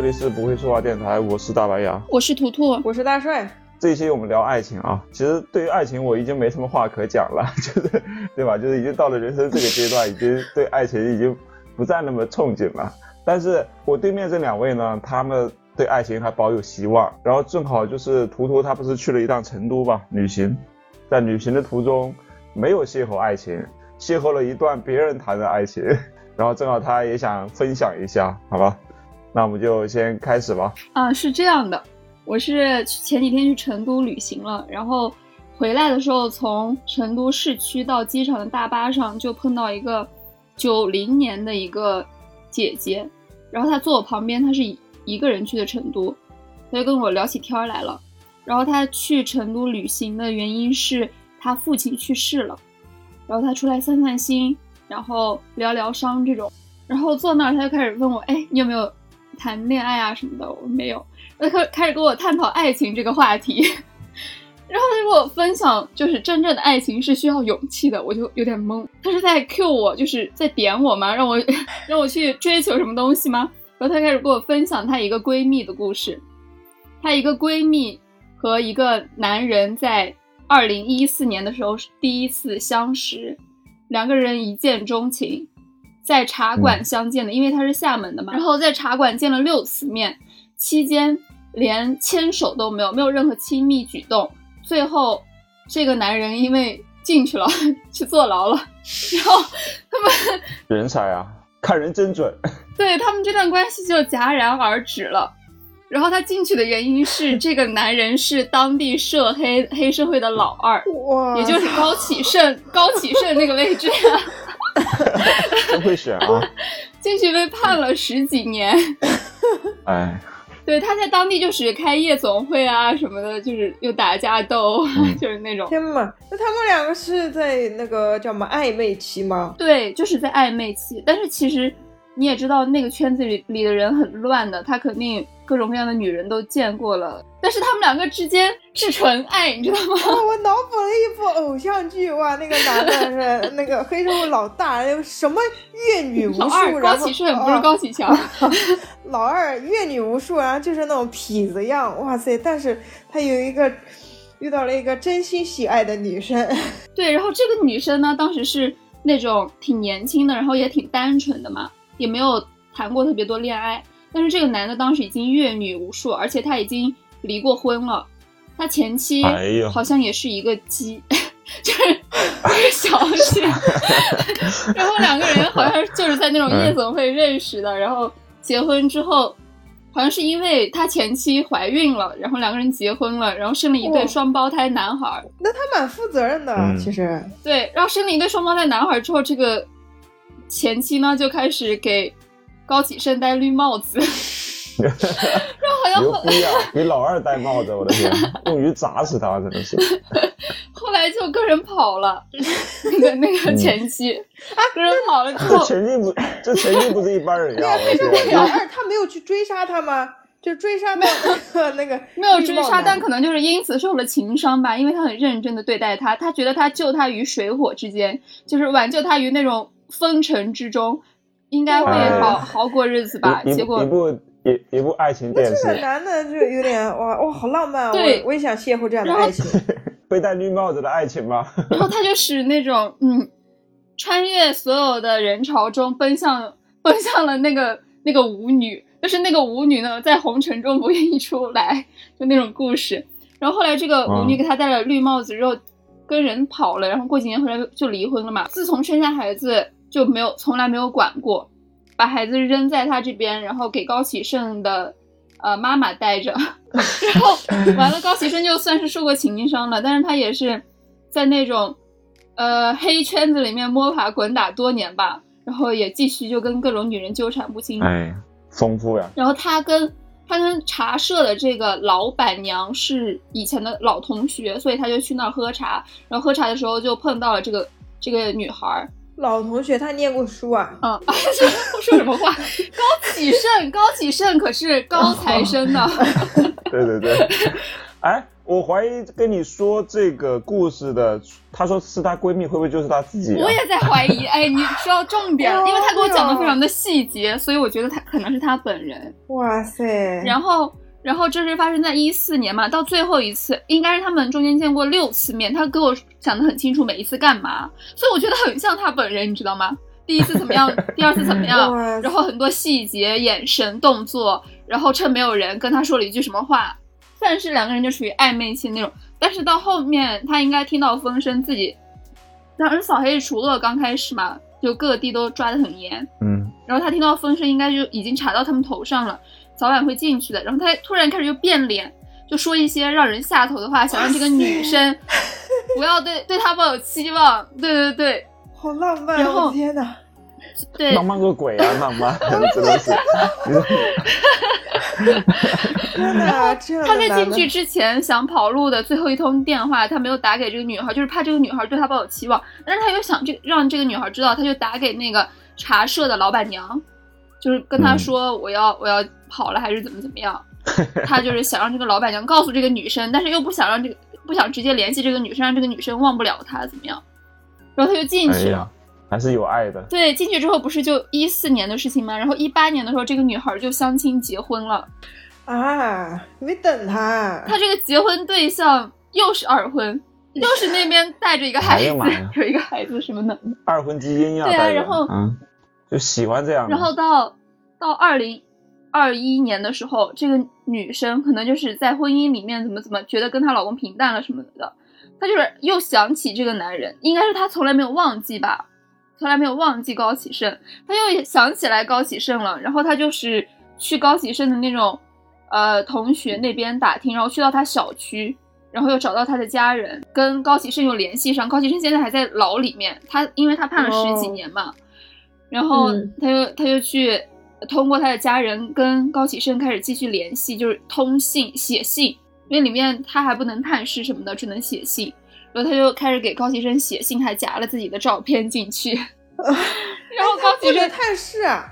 这里是不会说话电台，我是大白牙，我是图图，我是大帅。这一期我们聊爱情啊，其实对于爱情我已经没什么话可讲了，就是对吧？就是已经到了人生这个阶段，已经对爱情已经不再那么憧憬了。但是我对面这两位呢，他们对爱情还保有希望。然后正好就是图图，他不是去了一趟成都吧，旅行，在旅行的途中没有邂逅爱情，邂逅了一段别人谈的爱情。然后正好他也想分享一下，好吧？那我们就先开始吧。啊，是这样的，我是前几天去成都旅行了，然后回来的时候，从成都市区到机场的大巴上就碰到一个九零年的一个姐姐，然后她坐我旁边，她是一个人去的成都，她就跟我聊起天来了。然后她去成都旅行的原因是她父亲去世了，然后她出来散散心。然后疗疗伤这种，然后坐那儿他就开始问我，哎，你有没有谈恋爱啊什么的？我没有，他开开始跟我探讨爱情这个话题，然后他就跟我分享，就是真正的爱情是需要勇气的，我就有点懵。他是在 cue 我，就是在点我吗？让我 让我去追求什么东西吗？然后他开始跟我分享他一个闺蜜的故事，她一个闺蜜和一个男人在二零一四年的时候是第一次相识。两个人一见钟情，在茶馆相见的，因为他是厦门的嘛。然后在茶馆见了六次面，期间连牵手都没有，没有任何亲密举动。最后，这个男人因为进去了，去坐牢了。然后他们人才啊，看人真准。对他们这段关系就戛然而止了。然后他进去的原因是，这个男人是当地涉黑黑社会的老二，也就是高启盛，高启盛那个位置。真会选啊！进去被判了十几年。哎，对，他在当地就是开夜总会啊什么的，就是又打架斗，就是那种。天呐，那他们两个是在那个叫什么暧昧期吗？对，就是在暧昧期。但是其实你也知道，那个圈子里里的人很乱的，他肯定。各种各样的女人都见过了，但是他们两个之间是纯爱，你知道吗？我脑补了一部偶像剧，哇，那个男的是那个黑社会老大，什么阅女无数，高启盛不是高启强，老二阅女无数，然后就是那种痞子样，哇塞！但是他有一个遇到了一个真心喜爱的女生，对，然后这个女生呢，当时是那种挺年轻的，然后也挺单纯的嘛，也没有谈过特别多恋爱。但是这个男的当时已经阅女无数，而且他已经离过婚了，他前妻好像也是一个鸡，就是 小气。然后两个人好像就是在那种夜总会认识的，然后结婚之后，好像是因为他前妻怀孕了，然后两个人结婚了，然后生了一对双胞胎男孩。那他蛮负责任的，其实。对，然后生了一对双胞胎男孩之后，这个前妻呢就开始给。高启盛戴绿帽子，然后好像牛逼啊！给老二戴帽子，我的天，用鱼砸死他，真的是。后来就跟人跑了，那个那个前妻啊，跟人跑了之后，前妻不，这前妻不是一般人呀！这个老二他没有去追杀他吗？就追杀到那个没有追杀，但可能就是因此受了情伤吧，因为他很认真的对待他，他觉得他救他于水火之间，就是挽救他于那种风尘之中。应该会好好过日子吧？结果一部一一部爱情电视，这个男的就有点哇哇好浪漫啊！我我也想邂逅这样的爱情，会戴绿帽子的爱情吗？然后他就是那种嗯，穿越所有的人潮中奔向奔向了那个那个舞女，但是那个舞女呢在红尘中不愿意出来，就那种故事。然后后来这个舞女给他戴了绿帽子之后，跟人跑了，然后过几年回来就离婚了嘛。自从生下孩子。就没有从来没有管过，把孩子扔在他这边，然后给高启盛的呃妈妈带着，然后 完了高启盛就算是受过情伤了，但是他也是在那种呃黑圈子里面摸爬滚打多年吧，然后也继续就跟各种女人纠缠不清，哎，丰富呀。然后他跟他跟茶社的这个老板娘是以前的老同学，所以他就去那儿喝茶，然后喝茶的时候就碰到了这个这个女孩。老同学，他念过书啊？啊嗯，说 说什么话？高启盛，高启盛可是高材生呢。对对 对。哎，我怀疑跟你说这个故事的，她说是她闺蜜，会不会就是她自己、啊？我也在怀疑。哎，你说到重点因为她给我讲的非常的细节，所以我觉得她可能是她本人。哇塞！然后，然后这是发生在一四年嘛，到最后一次应该是他们中间见过六次面，他给我讲的很清楚每一次干嘛，所以我觉得很像他本人，你知道吗？第一次怎么样，第二次怎么样哇，然后很多细节、眼神、动作，然后趁没有人跟他说了一句什么话，算是两个人就属于暧昧期那种。但是到后面他应该听到风声，自己当时扫黑除恶刚开始嘛，就各地都抓得很严，嗯，然后他听到风声，应该就已经查到他们头上了，早晚会进去的。然后他突然开始又变脸，就说一些让人下头的话，想让这个女生 不要对对他抱有期望。对对对好浪漫啊！然后天哪！对，浪漫个鬼啊，浪漫，真的是。他在进去之前想跑路的最后一通电话，他没有打给这个女孩，就是怕这个女孩对他抱有期望。但是他又想这让这个女孩知道，他就打给那个茶社的老板娘，就是跟他说我要、我要跑了，还是怎么怎么样。他就是想让这个老板娘告诉这个女生，但是又不想让这个不想直接联系这个女生，让这个女生忘不了他怎么样。然后他就进去了。哎，还是有爱的。对，进去之后不是就一四年的事情吗？然后一八年的时候，这个女孩就相亲结婚了。啊，没等他，他这个结婚对象又是二婚，又是那边带着一个孩子有一个孩子什么的。二婚基因呀、对啊然后嗯，就喜欢这样的。然后到到二零二一年的时候，这个女生可能就是在婚姻里面怎么怎么觉得跟她老公平淡了什么的，她就是又想起这个男人，应该是她从来没有忘记吧，从来没有忘记高启盛，她又想起来高启盛了，然后她就是去高启盛的那种呃同学那边打听，然后去到他小区。然后又找到他的家人，跟高启盛又联系上。高启盛现在还在牢里面，他因为他判了十几哦年嘛，然后嗯他又他又去通过他的家人跟高启盛开始继续联系，就是通信写信，因为里面他还不能探视什么的，只能写信。然后他就开始给高启盛写信，还夹了自己的照片进去。然后高启盛探视啊！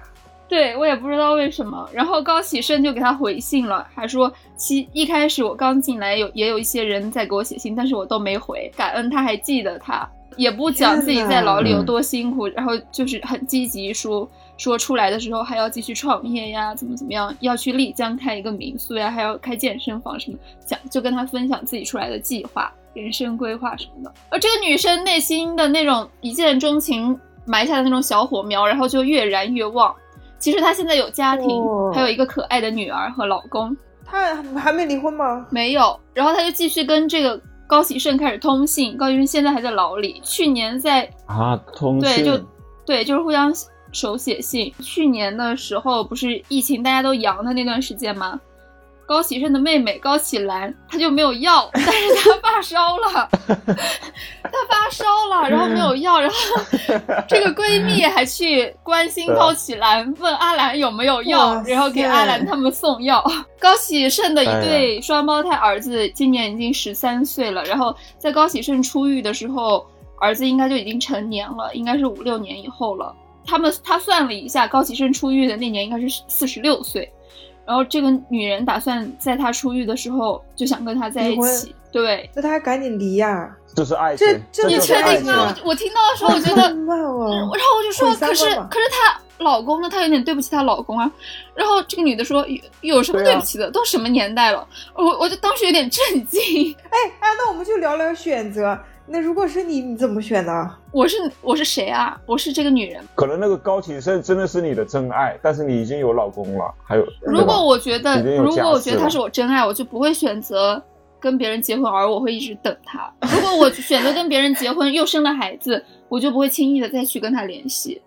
对我也不知道为什么，然后高启盛就给他回信了，还说其一开始我刚进来有也有一些人在给我写信，但是我都没回，感恩他还记得他，也不讲自己在牢里有多辛苦，然后就是很积极说说出来的时候还要继续创业呀，怎么怎么样，要去丽江开一个民宿呀，还要开健身房什么，讲就跟他分享自己出来的计划、人生规划什么的。而这个女生内心的那种一见钟情埋下的那种小火苗，然后就越燃越旺。其实她现在有家庭，哦还有一个可爱的女儿和老公，她还没离婚吗？没有。然后她就继续跟这个高启盛开始通信，高启盛现在还在牢里。去年在啊，通信对就对就是互相手写信。去年的时候不是疫情大家都阳的那段时间吗？高启盛的妹妹高启兰，她就没有药，但是她发烧了，她发烧了，然后没有药，然后这个闺蜜还去关心高启兰，问阿兰有没有药然后给阿兰他们送药。高启盛的一哎对双胞胎儿子今年已经十三岁了，然后在高启盛出狱的时候，儿子应该就已经成年了，应该是五六年以后了。他们他算了一下，高启盛出狱的那年应该是四十六岁，然后这个女人打算在他出狱的时候就想跟他在一起。对，那他赶紧离呀！这是爱情，这这你确定吗？我我听到的时候，我觉得然后我就说，可是可是她老公呢？她有点对不起她老公啊。然后这个女的说，有有什么对不起的？都什么年代了？我我就当时有点震惊。哎哎，那我们就聊聊选择。那如果是你，你怎么选呢？我是我是谁啊？我是这个女人。可能那个高启盛真的是你的真爱，但是你已经有老公了，还有如果我觉得如果我觉得他是我真爱，我就不会选择跟别人结婚，而我会一直等他。如果我选择跟别人结婚又生了孩子，我就不会轻易的再去跟他联系。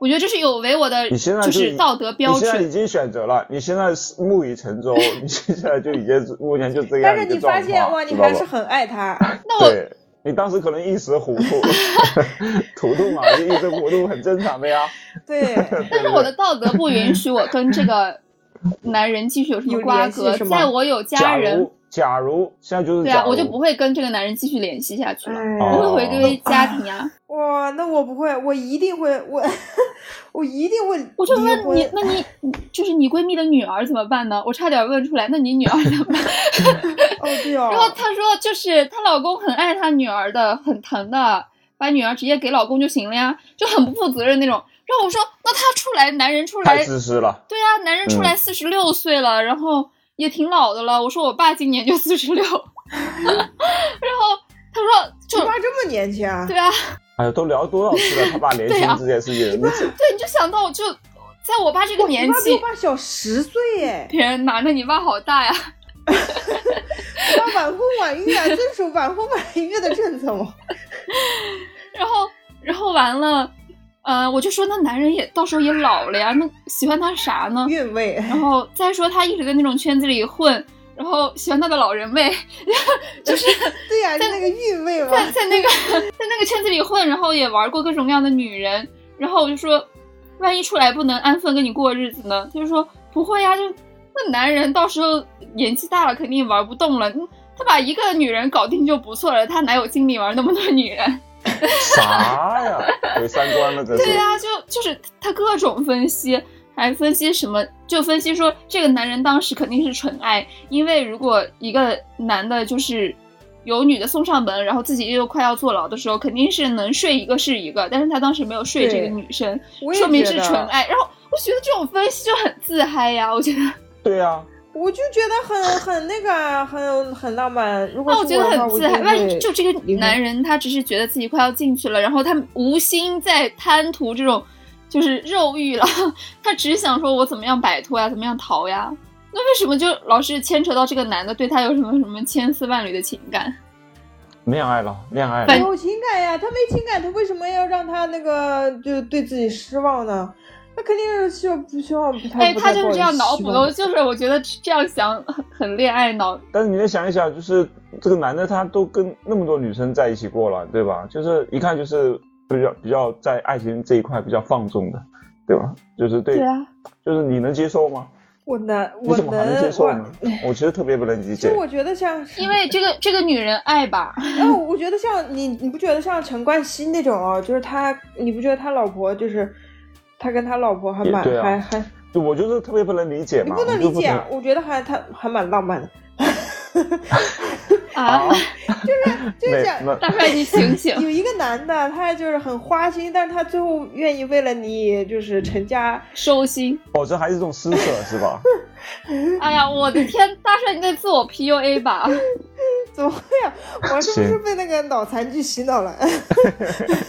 我觉得这是有违我的你现在就就是道德标准。你现在已经选择了，你现在是木已成舟，你现在就已经目前就这样但是你一个状况，发现哇，你还是很爱他。那我对你当时可能一时糊涂，糊涂嘛，就一时糊涂很正常的呀。对，但是我的道德不允许我跟这个男人继续有什么瓜葛。在我有家假人如，假如现在就是对啊，我就不会跟这个男人继续联系下去了。哎我会哦回归家庭啊！哇，那我不会，我一定会，我 我一定会我就问你，那你就是你闺蜜的女儿怎么办呢？我差点问出来，那你女儿怎么办？哦，对哟。然后她说，就是她老公很爱她女儿的，很疼的，把女儿直接给老公就行了呀，就很不负责任那种。然后我说，那他出来，男人出来太，自私了。对呀、男人出来四十六岁了，然后也挺老的了。我说我爸今年就四十六，然后他说就你爸这么年轻啊？对啊，哎呀，都聊多少次了，他爸年轻这件事情，对，你就想到就在我爸这个年纪我爸比我，爸小十岁耶，天哪，那你爸好大呀！他晚婚晚育啊，遵守晚婚晚育的政策嘛。然后然后完了，呃，我就说那男人也到时候也老了呀，那喜欢他啥呢？韵味，然后再说他一直在那种圈子里混，然后喜欢他的老人味，就是 对呀、在那个韵味嘛。在在那个在那个圈子里混，然后也玩过各种各样的女人，然后我就说，万一出来不能安分跟你过日子呢？他就说不会呀，就那男人到时候年纪大了，肯定玩不动了。嗯他把一个女人搞定就不错了，他哪有精力玩那么多女人？啥呀？毁三观了，这是。对呀、就就是他各种分析，还分析什么，就分析说这个男人当时肯定是纯爱，因为如果一个男的就是有女的送上门，然后自己又快要坐牢的时候，肯定是能睡一个是一个，但是他当时没有睡这个女生，说明是纯爱。然后我觉得这种分析就很自嗨呀，我觉得，对呀，我就觉得很 很那个，很很浪漫。如果那我觉得很自嗨。万一就这个男人，他只是觉得自己快要进去了，然后他无心在贪图这种就是肉欲了，他只想说我怎么样摆脱呀，怎么样逃呀。那为什么就老是牵扯到这个男的对他有什么什么千丝万缕的情感？恋爱了，恋爱反了。有情感呀，他没情感，他为什么要让他那个就对自己失望呢？他肯定是希望不希望 他哎，他就是这样脑补的，就是我觉得这样想很很恋爱脑。但是你再想一想，就是这个男的他都跟那么多女生在一起过了，对吧？就是一看就是比较比较在爱情这一块比较放纵的，对吧？就是对，对啊，就是你能接受吗？我能，我你怎么还能接受呢？我其实特别不能理 解。就我觉得像，因为这个这个女人爱吧，然 后我觉得像你，你不觉得像陈冠希那种哦，就是他，你不觉得他老婆就是他跟他老婆还蛮、还还，就我就是特别不能理解嘛，你不能理解，我觉得还他还蛮浪漫的，啊啊，，就是就是大帅你醒醒。有一个男的，他就是很花心，但是他最后愿意为了你就是成家，收心。哦，这还是这种施舍是吧？哎呀，我的天，大帅你在自我 PUA 吧？怎么会啊？我是不是被那个脑残剧洗脑了？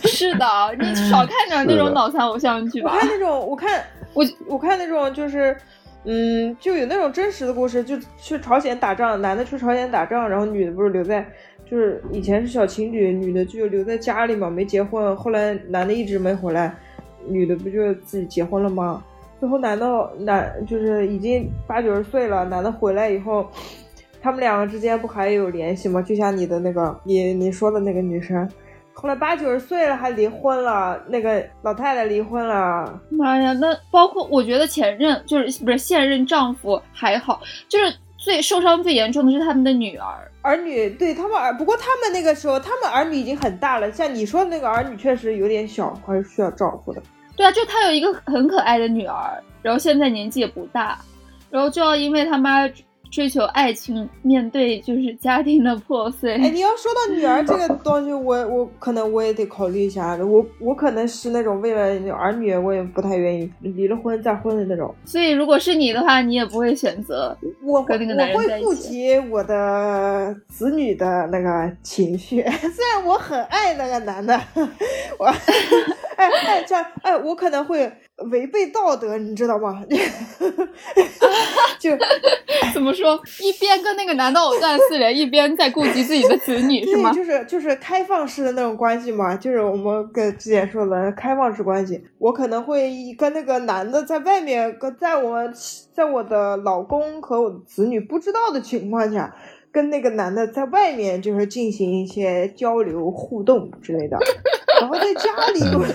是的，你少看点那种脑残偶像剧吧。我看那种，我看我我看那种就是，嗯，就有那种真实的故事，就去朝鲜打仗，男的去朝鲜打仗，然后女的不是留在，就是以前是小情侣，女的就留在家里嘛，没结婚，后来男的一直没回来，女的不就自己结婚了吗？最后男的男就是已经八九十岁了，男的回来以后。他们两个之间不还有联系吗？就像你的那个，你你说的那个女生，后来八九十岁了还离婚了，那个老太太离婚了，妈呀，那包括我觉得前任就是不是现任丈夫还好，就是最受伤最严重的是他们的女儿。儿女对他们儿，不过他们那个时候，他们儿女已经很大了。像你说的那个儿女确实有点小，还是需要照顾的。对啊，就他有一个很可爱的女儿，然后现在年纪也不大，然后就要因为他妈追求爱情，面对就是家庭的破碎。哎，你要说到女儿这个 东西，我我可能我也得考虑一下。我我可能是那种为了儿女，我也不太愿意离了婚再婚的那种。所以如果是你的话，你也不会选择。我会跟那个男人我会顾及我的子女的那个情绪，虽然我很爱那个男的，我哎哎这样哎，我可能会违背道德，你知道吗？就 怎么说？一边跟那个男的藕断丝连，一边在顾及自己的子女，是吗，？就是就是开放式的那种关系嘛，就是我们跟之前说的开放式关系。我可能会跟那个男的在外面，跟在我在我的老公和我的子女不知道的情况下，跟那个男的在外面就是进行一些交流互动之类的。然后在家里我，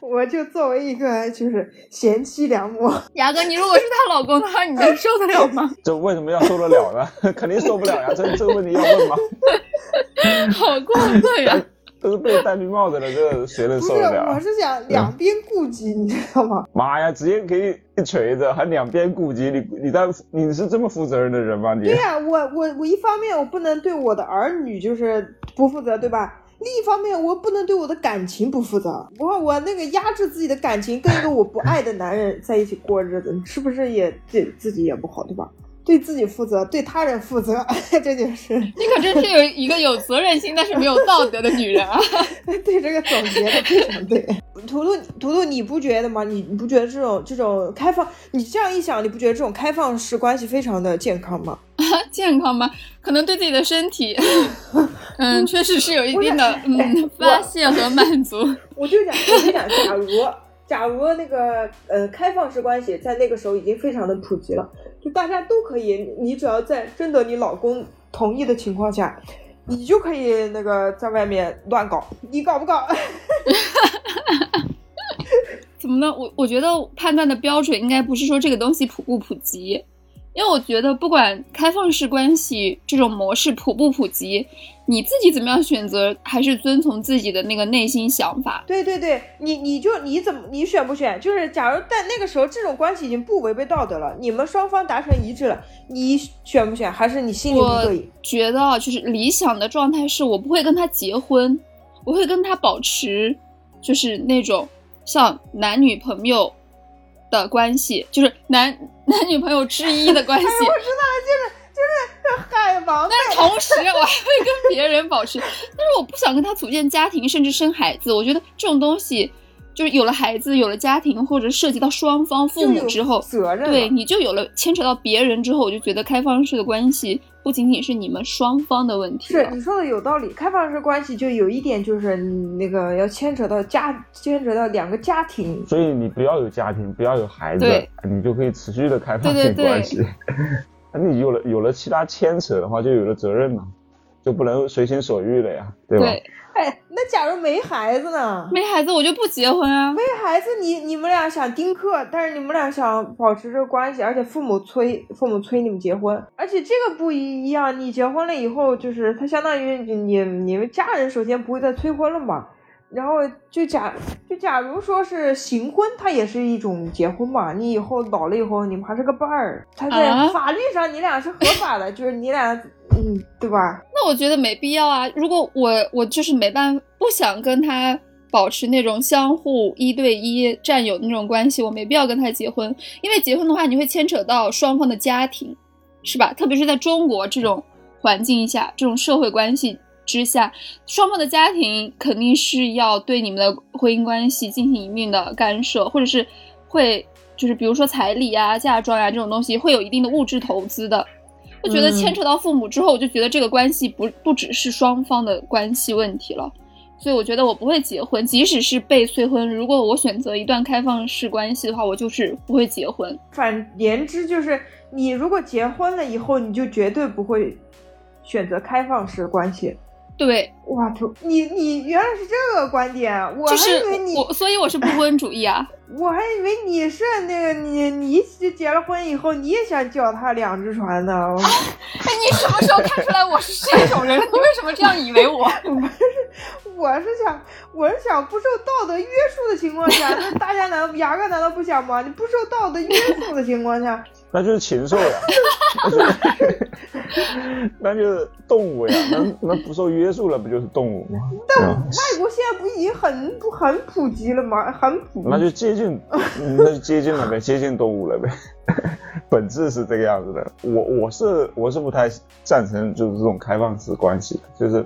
我就作为一个就是贤妻良母，牙哥，你如果是她老公的话，你能受得了吗？这为什么要受得了呢？肯定受不了呀！这这个问题要问吗？好过分呀！都是被戴绿帽子的，这谁能，受得了？我是想两边顾及，你知道吗？妈呀，直接给你一锤子，还两边顾及，你你在你是这么负责任的人吗？你对呀、我我我一方面我不能对我的儿女就是不负责，对吧？另一方面，我不能对我的感情不负责。我我那个压制自己的感情，跟一个我不爱的男人在一起过日子，是不是也对自己也不好，对吧？对自己负责，对他人负责，这就是你可真是有一个有责任心但是没有道德的女人啊！对这个总结的非常对。图图图图，你不觉得吗？你你不觉得这种这种开放，你这样一想，你不觉得这种开放式关系非常的健康吗？健康吗？可能对自己的身体，嗯，确实是有一定的嗯发泄和满足。我就想，我就讲，假如假如那个呃开放式关系在那个时候已经非常的普及了，就大家都可以，你只要在征得你老公同意的情况下，你就可以那个在外面乱搞，你搞不搞？怎么呢？我我觉得判断的标准应该不是说这个东西普不普及，因为我觉得不管开放式关系这种模式普不普及，你自己怎么样选择，还是遵从自己的那个内心想法。对对对，你你就你怎么你选不选？就是假如在那个时候这种关系已经不违背道德了，你们双方达成一致了，你选不选？还是你心里？觉得啊，就是理想的状态是我不会跟他结婚，我会跟他保持就是那种像男女朋友的关系，就是男男女朋友之一的关系。我知道，就是就是海王但是同时，我还会跟别人保持，但是我不想跟他组建家庭，甚至生孩子。我觉得这种东西，就是有了孩子，有了家庭，或者涉及到双方父母之后，责任对你就有了牵扯到别人之后，我就觉得开放式的关系不仅仅是你们双方的问题了。是你说的有道理，开放式关系就有一点就是那个要牵扯到家，牵扯到两个家庭。所以你不要有家庭，不要有孩子，你就可以持续的开放性关系。那你有了有了其他牵扯的话，就有了责任嘛，就不能随心所欲了呀，对吧？对，哎，那假如没孩子呢？没孩子我就不结婚啊。没孩子你，你们俩想丁克，但是你们俩想保持这个关系，而且父母催，父母催你们结婚，而且这个不一样，你结婚了以后，就是他相当于你你你们家人首先不会再催婚了嘛，然后就假就假如说是行婚，它也是一种结婚嘛，你以后老了以后你们还是个伴儿，他在啊法律上你俩是合法的，就是你俩嗯对吧？那我觉得没必要啊。如果我我就是没办法，不想跟他保持那种相互一对一占有的那种关系，我没必要跟他结婚。因为结婚的话，你会牵扯到双方的家庭，是吧？特别是在中国这种环境下，这种社会关系之下，双方的家庭肯定是要对你们的婚姻关系进行一定的干涉，或者是会就是比如说彩礼啊、嫁妆啊这种东西，会有一定的物质投资的。我觉得嗯牵扯到父母之后，我就觉得这个关系不不只是双方的关系问题了，所以我觉得我不会结婚，即使是被催婚，如果我选择一段开放式关系的话，我就是不会结婚。反言之就是，你如果结婚了以后，你就绝对不会选择开放式关系。对，哇，图你你原来是这个观点，我还就是以为你，我，所以我是不婚主义啊。我还以为你是那个你你一起结了婚以后，你也想脚踏两只船呢。哎，你什么时候看出来我是这种人？你为什么这样以为我？我是想，我是想不受道德约束的情况下，那大家难道牙哥难道不想吗？你不受道德约束的情况下，那就是禽兽 呀，那就是动物呀，那那不受约束了，不就是动物吗？但外国现在不已经很不很普及了吗？很普及。那就接 那就接近了呗，接近动物了呗。本质是这个样子的。我我是我是不太赞成就是这种开放式关系的，就是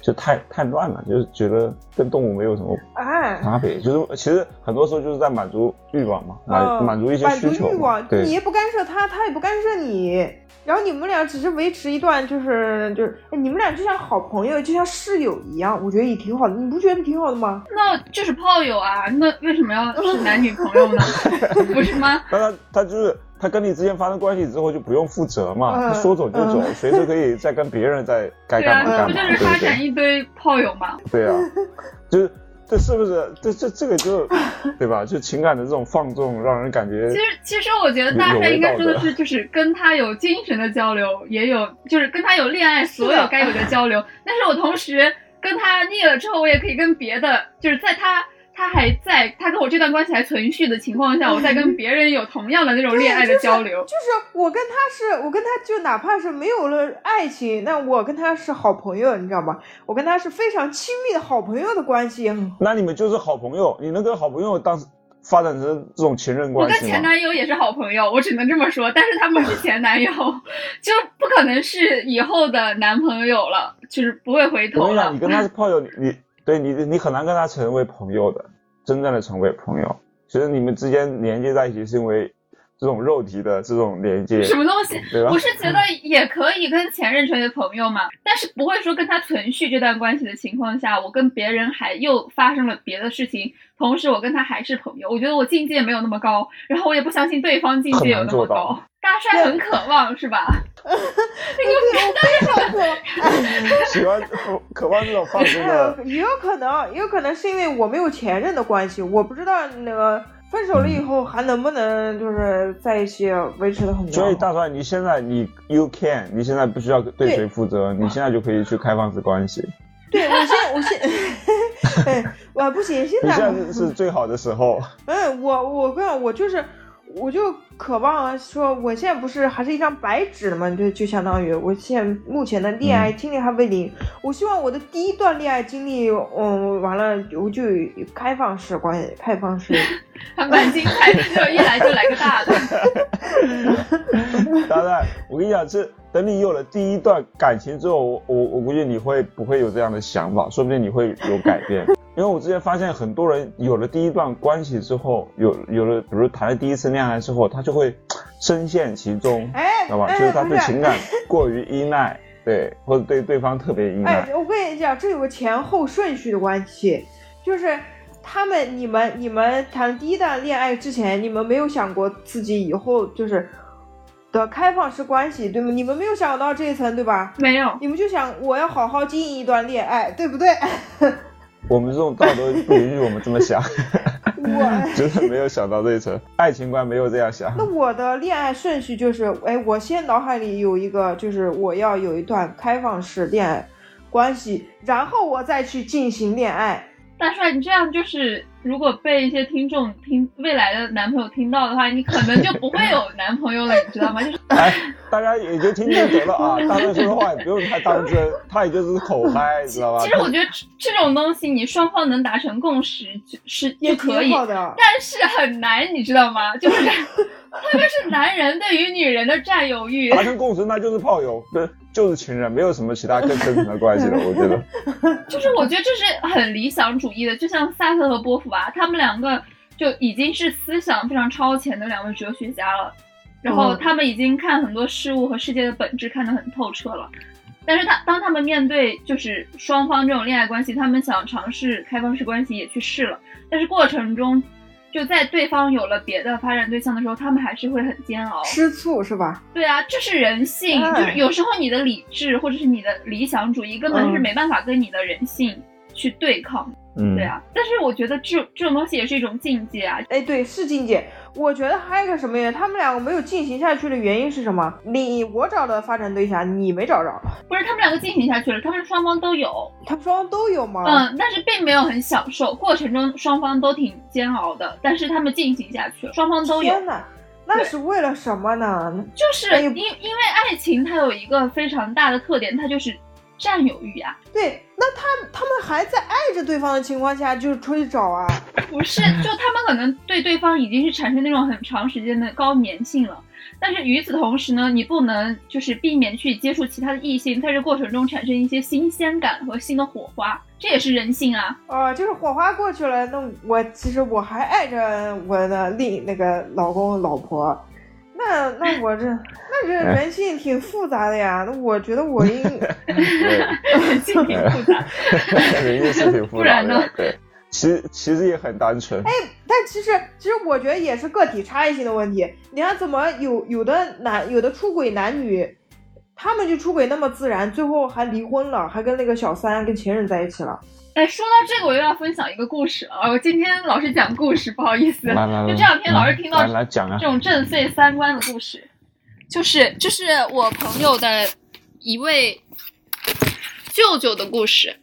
就太太乱了，就是觉得跟动物没有什么哎，差别。就是其实很多时候就是在满足欲望嘛，满、足一些需求嘛欲望，对你也不干涉他，他也不干涉你，然后你们俩只是维持一段就是就是，哎你们俩就像好朋友，就像室友一样，我觉得也挺好的，你不觉得挺好的吗？那就是炮友啊，那为什么要是男女朋友呢？不是吗？但他他就是他跟你之间发生关系之后就不用负责嘛，嗯他说走就走，嗯随时可以再跟别人再该干嘛干嘛，对不对？一堆炮友吗？对啊，就是这是不是这这这个就 对吧？就情感的这种放纵，让人感觉其实，其实我觉得大概应该说的是，就是跟他有精神的交流，也有就是跟他有恋爱所有该有的交流。但是我同时跟他腻了之后，我也可以跟别的，就是在他他还在他跟我这段关系还存续的情况下，我在跟别人有同样的那种恋爱的交流。就是我跟他是，我跟他就哪怕是没有了爱情，那我跟他是好朋友，你知道吗？我跟他是非常亲密的好朋友的关系。那你们就是好朋友，你能跟好朋友当发展成这种情人关系我？跟前男友也是好朋友，我只能这么说。但是他们是前男友，就不可能是以后的男朋友了，就是不会回头我跟你讲，了你。跟他是炮友，你你对你你很难跟他成为朋友的，真正的成为朋友。其实你们之间连接在一起，是因为这种肉体的这种连接，什么东西？对吧我？是觉得也可以跟前任成为朋友嘛，但是不会说跟他存续这段关系的情况下，我跟别人还又发生了别的事情，同时我跟他还是朋友，我觉得我境界没有那么高，然后我也不相信对方境界有那么高到。大帅很渴望 是吧？喜欢渴望这种放松的呃，也有可能，也有可能是因为我没有前任的关系，我不知道那个分手了以后还能不能就是在一起维持的很所以。大帅，你现在你 you can，你现在不需要对谁负责，你现在就可以去开放式关系，对我现我现，哎，我不行，现在在是最好的时候。嗯，我我跟你讲我就是，我就渴望说，我现在不是还是一张白纸嘛？就就相当于我现在目前的恋爱经历还为零。我希望我的第一段恋爱经历，嗯，完了我就开放式关系，开放式。还蛮精彩的，就一来就来个大的。当然，我跟你讲，这等你有了第一段感情之后，我我我估计你会不会有这样的想法，说不定你会有改变。因为我之前发现很多人有了第一段关系之后，有有了，比如谈了第一次恋爱之后，他就会深陷其中，哎，知道吧？哎就是他对情感过于依赖，对，或者对对方特别依赖哎。，我跟你讲，这有个前后顺序的关系，就是他们、你们、你们谈第一段恋爱之前，你们没有想过自己以后就是的开放式关系，对吗？你们没有想到这一层，对吧？没有，你们就想我要好好经营一段恋爱，对不对？我们这种道德不允许我们这么想，我真的没有想到这一层，爱情观没有这样想。那我的恋爱顺序就是，哎，我先脑海里有一个，就是我要有一段开放式恋爱关系，然后我再去进行恋爱。大帅，你这样就是，如果被一些听众听未来的男朋友听到的话，你可能就不会有男朋友了，你知道吗？就是哎，大家也就听听得了啊，大帅说的话也不用太当真，他也就是口嗨，你知道吧？其实我觉得这这种东西，你双方能达成共识就是也就可以但是很难，你知道吗？就是 特别是男人对于女人的占有欲，达成共识那就是炮友，不是就是情人，没有什么其他更深层的关系了。我觉得，就是我觉得这是很理想主义的，就像萨特和波伏娃，他们两个就已经是思想非常超前的两位哲学家了，然后嗯他们已经看很多事物和世界的本质看得很透彻了。但是他当他们面对就是双方这种恋爱关系，他们想尝试开放式关系也去试了，但是过程中就在对方有了别的发展对象的时候，他们还是会很煎熬。吃醋是吧？对啊，这是人性，哎就是有时候你的理智或者是你的理想主义根本是嗯没办法跟你的人性去对抗。嗯，对啊，但是我觉得这这种东西也是一种境界啊。哎，对，是境界。我觉得还有一个什么原因，他们两个没有进行下去的原因是什么？你我找的发展对象，你没找着，不是他们两个进行下去了，他们双方都有，他们双方都有吗？嗯，但是并没有很享受，过程中双方都挺煎熬的，但是他们进行下去了，双方都有天，哪，那是为了什么呢？就是因因为爱情它有一个非常大的特点，它就是占有欲啊，对，那他他们还在爱着对方的情况下，就是出去找啊？不是，就他们可能对对方已经是产生那种很长时间的高粘性了，但是与此同时呢，你不能就是避免去接触其他的异性，在这过程中产生一些新鲜感和新的火花，这也是人性啊。哦，就是火花过去了，那我其实我还爱着我的另那个老公老婆，那那 我这那这人性挺复杂的呀。那我觉得我应 对，人性挺复杂。人性挺复杂不然呢的。对，其实其实也很单纯。哎但其实其实我觉得也是个体差异性的问题。你看，怎么有有的男有的出轨男女，他们就出轨那么自然，最后还离婚了，还跟那个小三跟前任在一起了。哎，说到这个，我又要分享一个故事了。我今天老是讲故事，不好意思。来来来，就这两天老是听到这，种震碎三观的故事，就是就是我朋友的一位舅舅的故事。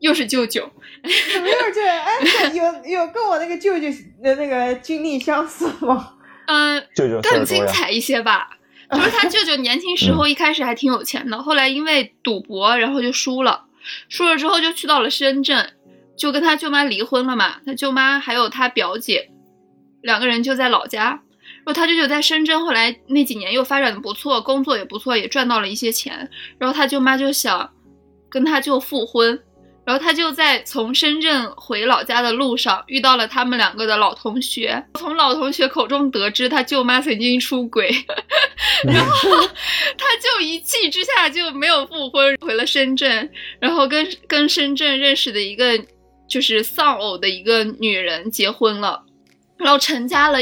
又是舅舅，怎么又是舅？哎，有有跟我那个舅舅的那个经历相似吗？嗯，舅舅更精彩一些吧。就是他舅舅年轻时候一开始还挺有钱的，后来因为赌博，然后就输了，输了之后就去到了深圳，就跟他舅妈离婚了嘛。他舅妈还有他表姐，两个人就在老家。然后他舅舅在深圳，后来那几年又发展的不错，工作也不错，也赚到了一些钱。然后他舅妈就想跟他舅复婚。然后他就在从深圳回老家的路上遇到了他们两个的老同学，从老同学口中得知他舅妈曾经出轨，然后他就一气之下就没有复婚，回了深圳，然后跟跟深圳认识的一个就是丧偶的一个女人结婚了，然后成家了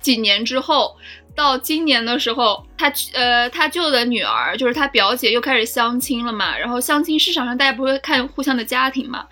几年之后。到今年的时候，他呃，他舅的女儿就是他表姐又开始相亲了嘛。然后相亲市场上大家不会看互相的家庭嘛，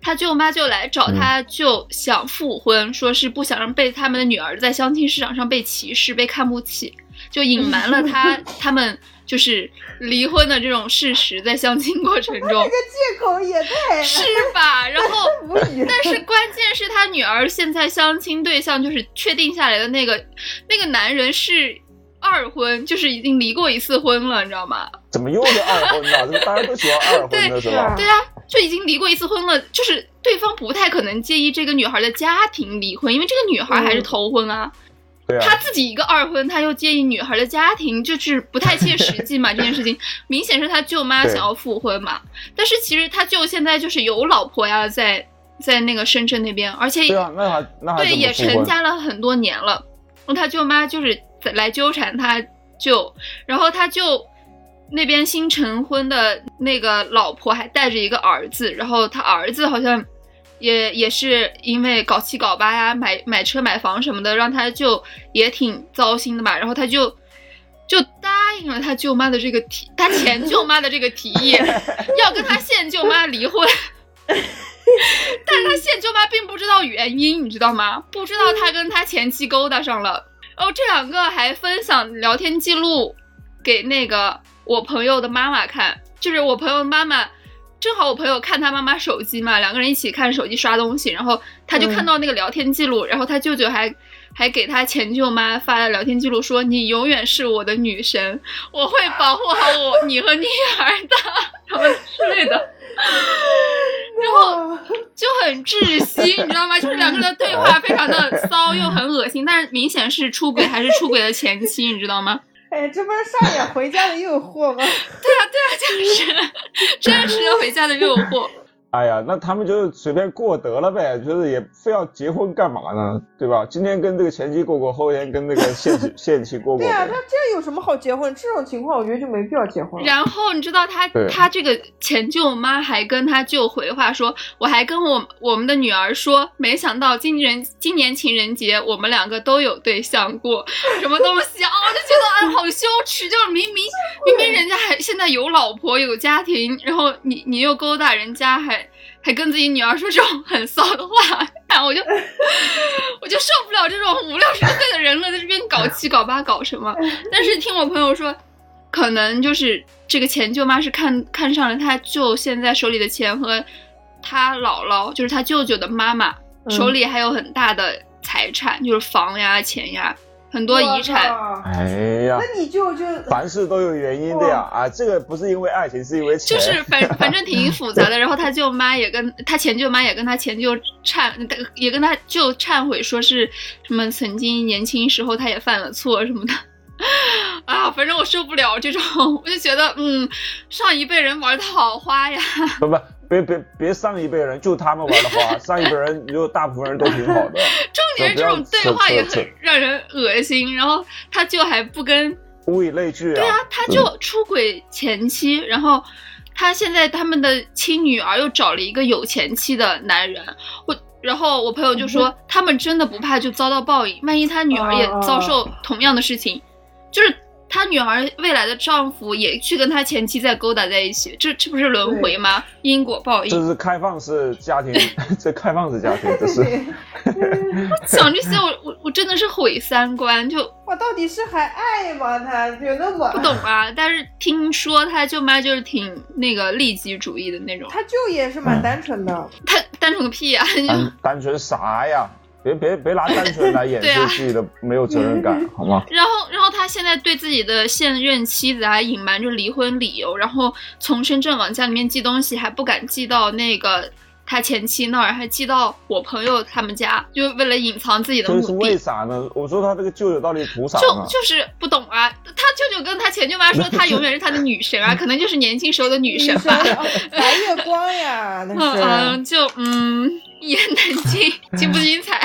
他舅妈就来找他舅想复婚，说是不想让被他们的女儿在相亲市场上被歧视、被看不起，就隐瞒了他 他们。就是离婚的这种事实，在相亲过程中，这个借口也太是吧？然后，但是关键是他女儿现在相亲对象就是确定下来的那个那个男人是二婚，就是已经离过一次婚了，你知道吗？怎么又是二婚呢？大家都喜欢二婚的是吧？对啊，就已经离过一次婚了，就是对方不太可能介意这个女孩的家庭离婚，因为这个女孩还是头婚啊。他自己一个二婚，他又介意女孩的家庭，就是不太切实际嘛。这件事情 明显是他舅妈想要复婚嘛。但是其实他舅现在就是有老婆呀，在在那个深圳那边，而且对啊，那还那对也成家了很多年了。然后他舅妈就是来纠缠他舅，然后他舅那边新成婚的那个老婆还带着一个儿子，然后他儿子好像。也也是因为搞七搞八呀，买买车买房什么的，让他就也挺糟心的吧。然后他就就答应了他舅妈的这个提，他前舅妈的这个提议，要跟他现舅妈离婚。但是他现舅妈并不知道原因，你知道吗？不知道他跟他前妻勾搭上了。然后这两个还分享聊天记录给那个我朋友的妈妈看，就是我朋友妈妈。正好我朋友看他妈妈手机嘛，两个人一起看手机刷东西，然后他就看到那个聊天记录，然后他舅舅还还给他前舅妈发了聊天记录，说你永远是我的女神，我会保护好我你和女儿的，什么之类的，然后就很窒息，你知道吗？就是两个人的对话非常的骚又很恶心，但是明显是出轨还是出轨的前妻，你知道吗？哎，这不是上演回家的诱惑吗？对啊，对啊，就是真实的回家的诱惑。哎呀，那他们就随便过得了呗，就是也非要结婚干嘛呢？对吧？今天跟这个前妻过过，后天跟那个现妻 现妻过过。对啊，那这有什么好结婚？这种情况我觉得就没必要结婚。然后你知道他他这个前舅妈还跟他舅回话说，我还跟我我们的女儿说，没想到今年今年情人节我们两个都有对象过，什么东西啊？我就觉得哎，好羞耻，就是明明明明人家还现在有老婆有家庭，然后你你又勾搭人家还。还跟自己女儿说这种很骚的话，我就我就受不了这种五六十岁的人了，在这边搞七搞八搞什么？但是听我朋友说，可能就是这个前舅妈是看看上了他舅现在手里的钱和他姥姥，就是他舅舅的妈妈手里还有很大的财产，就是房呀钱呀。很多遗产，哎呀，那你就就凡事都有原因的呀啊，这个不是因为爱情，是因为 钱，就是反反正挺复杂的。然后他舅妈也跟他前舅妈也跟他前舅忏，也跟他舅忏悔，说是什么曾经年轻时候他也犯了错什么的。啊，反正我受不了这种，我就觉得嗯，上一辈人玩的好花呀。不 不。别别别！上一辈人就他们玩的花，上一辈人就大部分人都挺好的。重点是这种对话也很让人恶心。然后他就还不跟物以类聚啊。对啊，他就出轨前妻，然后他现在他们的亲女儿又找了一个有前妻的男人。我然后我朋友就说，他们真的不怕就遭到报应，万一他女儿也遭受同样的事情，就是。她女儿未来的丈夫也去跟她前妻在勾搭在一起，这这不是轮回吗？因果报应。这是开放式家庭，这开放式家庭，这是。讲这些，我我我真真的是毁三观，就我，到底是还爱吗？他有那么不懂啊。但是听说他舅妈就是挺那个利己主义的那种，他舅也是蛮单纯的。他单纯个屁呀！单单纯啥呀？别别别拿单纯来掩饰 自己的没有责任感，好吗？然后，然后他现在对自己的现任妻子还隐瞒着离婚理由，然后从深圳往家里面寄东西，还不敢寄到那个他前妻那儿，还寄到我朋友他们家，就为了隐藏自己的目的是为。啥呢？我说他这个舅舅到底图啥就呢？就是不懂啊，他舅舅跟他前舅妈说，他永远是他的女神啊，可能就是年轻时候的女神吧。哦白月光呀，那嗯是。嗯，就嗯，一言难尽，精不精彩？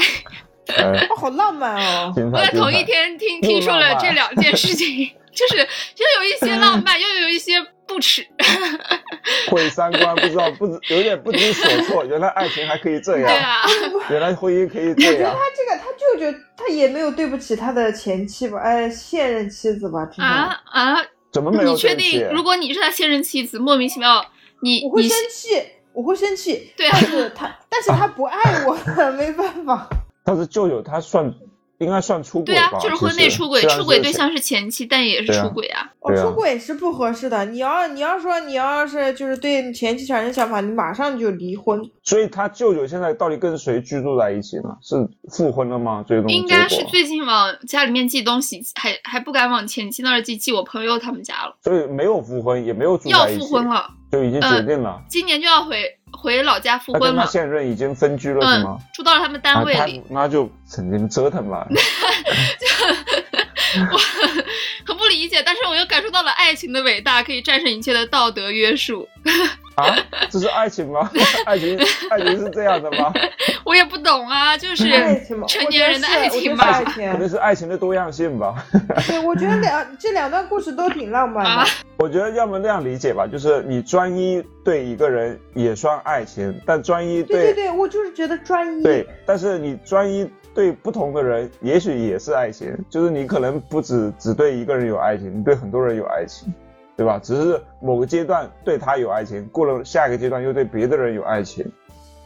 哎，哦，好浪漫哦！我在同一。天听听说了这两件事情，就是又有一些浪漫，又有一些不耻。毁三观，不知道不知有点不知所措。原来爱情还可以这样对样，啊，原来婚姻可以这样我觉得他。这个，他舅舅他也没有对不起他的前妻吧？哎，现任妻子吧？啊啊！怎么没有你确对不起定？如果你是他现任妻子，莫名其妙，你你我会生气，我会生气。对啊但是他，但是他不爱我，没办法。但是舅舅他算应该算出轨吧？，对啊就是婚内出轨，出轨对象是前妻，但也是出轨啊。哦，出轨是不合适的。你要你要说你要是就是对前妻产生想法，你马上就离婚。所以他舅舅现在到底跟谁居住在一起呢？是复婚了吗？最终应该是最近往家里面寄东西，还还不敢往前妻那儿寄，寄我朋友他们家了，所以没有复婚，也没有住要在一起，复婚了，就已经决定了。今年就要回回老家复婚了。现任已经分居了，是嗯吗？，住到了他们单位啊里，他那就曾经折腾吧。很不理解，但是我又感受到了爱情的伟大，可以战胜一切的道德约束。啊，这是爱情吗？爱情，爱情是这样的吗？我也不懂啊，就是爱情嘛，成年人的爱情吧。吧爱可能，是爱情的多样性吧。对，我觉得两这两段故事都挺浪漫啊的。我觉得要么那样理解吧，就是你专一对一个人也算爱情，但专一对对对，我就是觉得专一。对，但是你专一对不同的人，也许也是爱情，就是你可能不只只对一个人有爱情，你对很多人有爱情，对吧？只是某个阶段对他有爱情，过了下一个阶段又对别的人有爱情。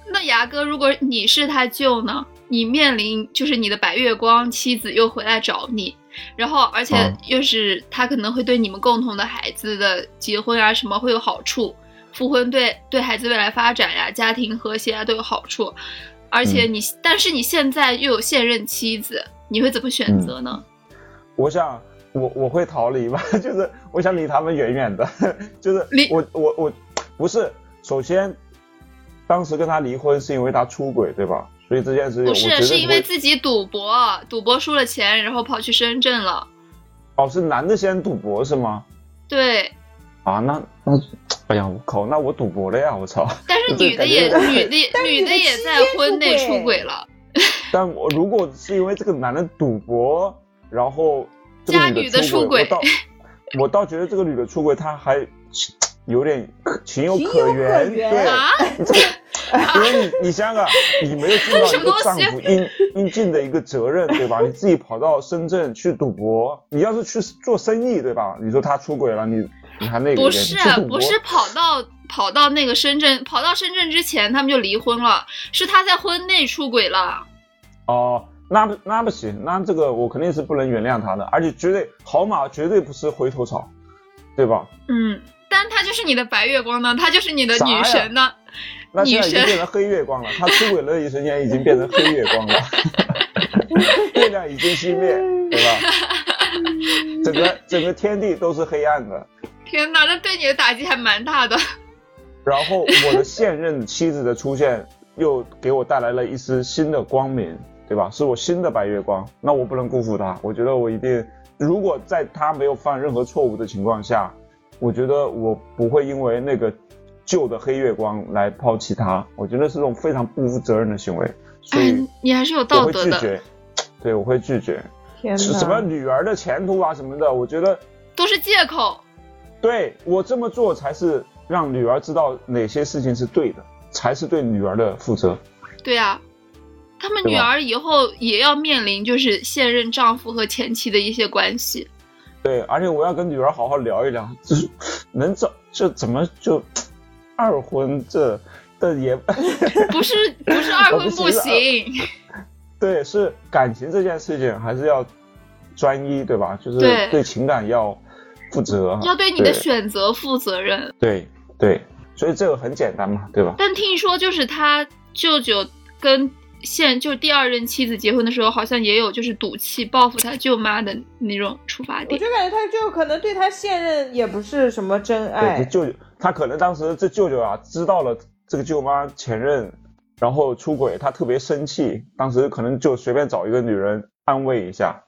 那牙哥，如果你是他舅呢？你面临就是你的白月光妻子又回来找你，然后而且嗯又是他可能会对你们共同的孩子的结婚啊什么会有好处，复婚对对孩子未来发展呀、家庭和谐啊都有好处，而且你、但是你现在又有现任妻子，你会怎么选择呢？我想我我会逃离吧，就是我想离他们远远的，就是离我我我不是，首先当时跟他离婚是因为他出轨，对吧？所以这件事情不是，是。因为自己赌博，赌博输了钱，然后跑去深圳了。哦，是男的先赌博是吗？对，啊，那那，哎呀，我靠，那我赌博了呀，我操！但是女的 女的女的也在婚内出轨了。但我如果是因为这个男的赌博，然后这个女女的出轨出我倒 我倒觉得这个女的出轨，她还有点可情有可原，对，啊，你这个，因为你你想想，你没有尽到一个丈夫应 应尽的一个责任，对吧？你自己跑到深圳去赌博，你要是去做生意，对吧？你说他出轨了，你你还那个不是不是跑到跑到那个深圳，跑到深圳之前他们就离婚了，是他在婚内出轨了。哦，那不那不行，那这个我肯定是不能原谅他的，而且绝对好马绝对不吃回头草，对吧？嗯，但他就是你的白月光呢，他就是你的女神呢。那现在已经变成黑月光了，他出轨那一瞬间已经变成黑月光了，月亮已经熄灭，对吧？整个整个天地都是黑暗的。天哪，那对你的打击还蛮大的。然后我的现任妻子的出现，又给我带来了一丝新的光明，对吧？是我新的白月光，那我不能辜负她。我觉得我一定，如果在她没有犯任何错误的情况下，我觉得我不会因为那个旧的黑月光来抛弃她。我觉得是这种非常不负责任的行为，所哎以，你还是有道德的，会拒绝。对，我会拒绝。天哪！什么女儿的前途啊什么的，我觉得都是借口。对我这么做才是让女儿知道哪些事情是对的，才是对女儿的负责。对啊，他们女儿以后也要面临就是现任丈夫和前妻的一些关系。对，而且我要跟女儿好好聊一聊，就是能找就怎么就二婚这但也 不是不是二婚不行行，对，是感情这件事情还是要专一，对吧？就是对对情感要负责，要对你的选择负责任。对对，所以这个很简单嘛，对吧？但听说就是他舅舅跟现就是第二任妻子结婚的时候，好像也有就是赌气报复他舅妈的那种出发点。我就感觉他舅可能对他现任也不是什么真对，爱这，舅舅他可能当时这舅舅啊知道了这个舅妈前任，然后出轨，他特别生气，当时可能就随便找一个女人安慰一下，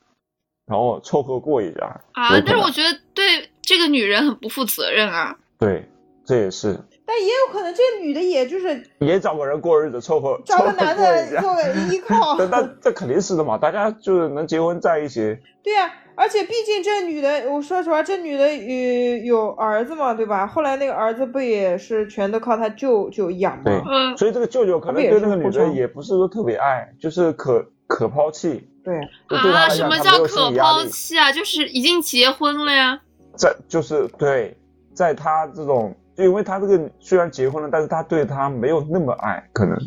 然后凑合过一下。啊但是我觉得对这个女人很不负责任啊。对，这也是但也有可能这个女的也就是也找个人过日子，凑合找个男凑合过一下。的作为依靠。但但这肯定是的嘛，大家就是能结婚在一起，对呀、而且毕竟这女的，我说实话，这女的有有儿子嘛，对吧？后来那个儿子不也是全都靠他舅舅养对吗？嗯，所以这个舅舅可能对那个女的也不是说特别爱，就是可可抛弃。对，啊，什么叫可抛。弃啊？就是已经结婚了呀。在就是对，在他这种，因为他这个虽然结婚了，但是他对他没有那么爱，可能，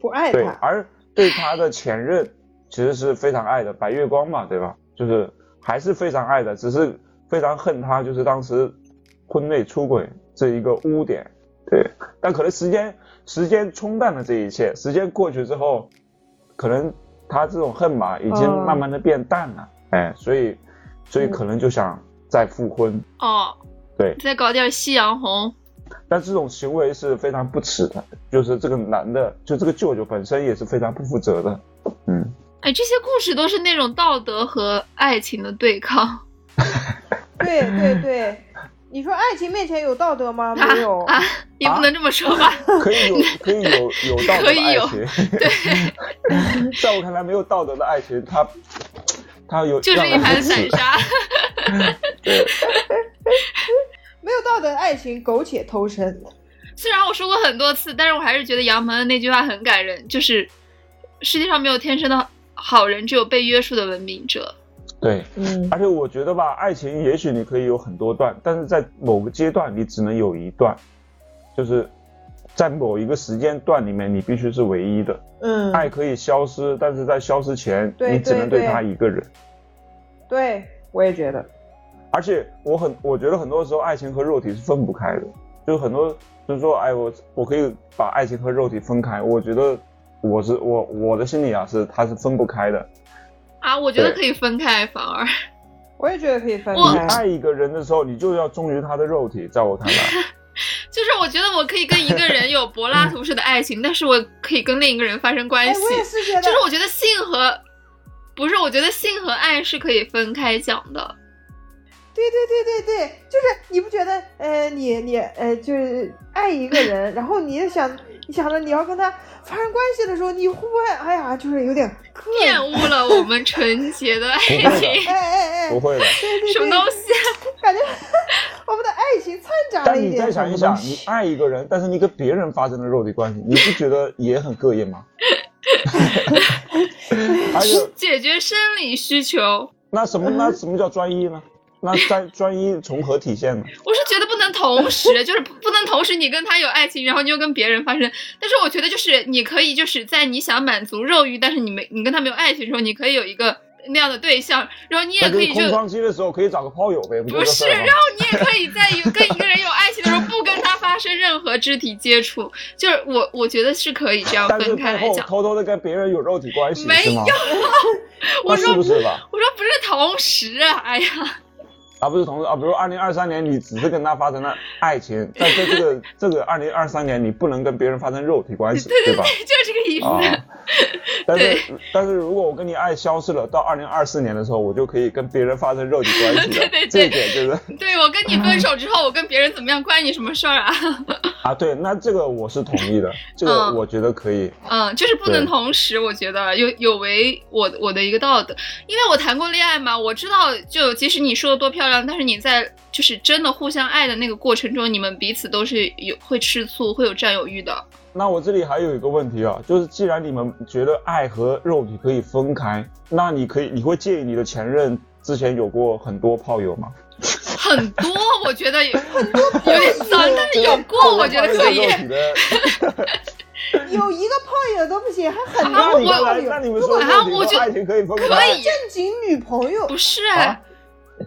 不爱他。而对他的前任其实是非常爱的，白月光嘛，对吧？就是还是非常爱的，只是非常恨他，就是当时婚内出轨这一个污点，对。但可能时间时间冲淡了这一切，时间过去之后，可能他这种恨嘛，已经哦慢慢的变淡了，哎，所以所以可能就想再复婚，哦，对。再搞点夕阳红。但这种行为是非常不耻的，就是这个男的，就这个舅舅本身也是非常不负责的，嗯。哎，这些故事都是那种道德和爱情的对抗。对 对 对，你说爱情面前有道德吗？啊没有。啊！也不能这么说吧？可以有 可以有有道德的可以有爱情，对，在我看来，没有道德的爱情，它它有就是一盘散沙。沙。没有道德的爱情，苟且偷生。虽然我说过很多次，但是我还是觉得杨门的那句话很感人，就是世界上没有天生的好人，只有被约束的文明者。对，嗯，而且我觉得吧，爱情也许你可以有很多段，但是在某个阶段你只能有一段，就是在某一个时间段里面，你必须是唯一的。嗯，爱可以消失，但是在消失前，你只能对他一个人。对，我也觉得。而且我很，我觉得很多时候爱情和肉体是分不开的，就是很多就是说，哎，我我可以把爱情和肉体分开，我觉得我是我我的心里啊是它是分不开的。啊，我觉得可以分开，反而我也觉得可以分我开。爱一个人的时候，你就要忠于他的肉体，在我看来，就是我觉得我可以跟一个人有柏拉图式的爱情，但是我可以跟另一个人发生关哎，系。我也是觉得，就是我觉得性和不是，我觉得性和爱是可以分开讲的。对对对对对，就是你不觉得，呃，你你呃，就是爱一个人，然后你想，你想着你要跟他发生关系的时候，你会不会，哎呀，就是有点？玷污了我们纯洁的爱情，哎哎哎，不会的。什么东西？感觉我们的爱情掺杂了一点但你再想一想，你爱一个人，但是你跟别人发生了肉体关系，你不觉得也很膈应吗？解决生理需求。那什么那什么叫专一呢？那专专一从何体现呢？我是觉得不能同时，就是不不能同时你跟他有爱情，然后你又跟别人发生。但是我觉得就是你可以就是在你想满足肉欲，但是你没你跟他没有爱情的时候，你可以有一个那样的对象，然后你也可以就就是空窗期的时候可以找个炮友呗，不是，然后你也可以在有跟一个人有爱情的时候，不跟他发生任何肢体接触，就是我我觉得是可以这样分开来讲。偷偷的跟别人有肉体关系，没是吗？我说 不是吧？我说不是同时啊，哎呀，啊，不是同时啊，比如二零二三年你只是跟他发生了爱情，但在这个 这个二零二三年你不能跟别人发生肉体关系，对吧？就这个意思。啊，但是但是如果我跟你爱消失了，到二零二四年的时候，我就可以跟别人发生肉体关系了。对对对这一点就是对我跟你分手之后，我跟别人怎么样，关你什么事儿啊？啊，对，那这个我是同意的，这个嗯我觉得可以。嗯，就是不能同时，我觉得有有违我我的一个道德，因为我谈过恋爱嘛，我知道，就即使你说的多漂亮，但是你在就是真的互相爱的那个过程中，你们彼此都是有会吃醋，会有占有欲的。那我这里还有一个问题啊，就是既然你们觉得爱和肉体可以分开，那你可以你会介意你的前任之前有过很多炮友吗？很多，我觉得有有点脏，但是有过，我觉得可以有一个炮友都不行，还很啊多那你刚才炮友那你们说啊我就和爱情可以分可开？以正经女朋友不是，啊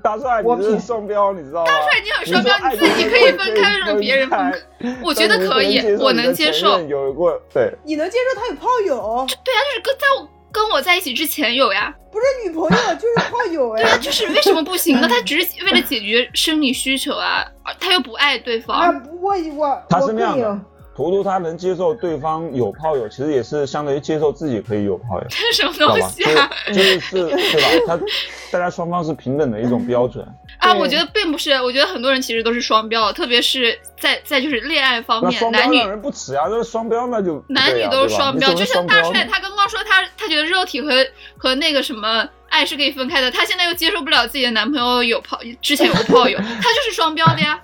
大帅，我品你这是双标，你知道吗？大帅你很双标你自己可以分开为什么别人分开开？我觉得可以我能接受任有过对，你能接受他有炮友？对啊，就是跟在我跟我在一起之前有呀。不是女朋友就是炮友对啊，哎。就是为什么不行呢？他只是为了解决生理需求啊，他又不爱对方。啊，我我他是那样的。图图他能接受对方有炮友，其实也是相当于接受自己可以有炮友，这是什么？东西啊？就是是对吧？他 大家双方是平等的一种标准。啊，我觉得并不是，我觉得很多人其实都是双标，特别是在在就是恋爱方面，那双标男女让人不耻呀，那双标那就男女都是双标。就像大帅，帅，他刚刚说他他觉得肉体和和那个什么爱是可以分开的，他现在又接受不了自己的男朋友有炮，之前有个炮友，他就是双标的呀。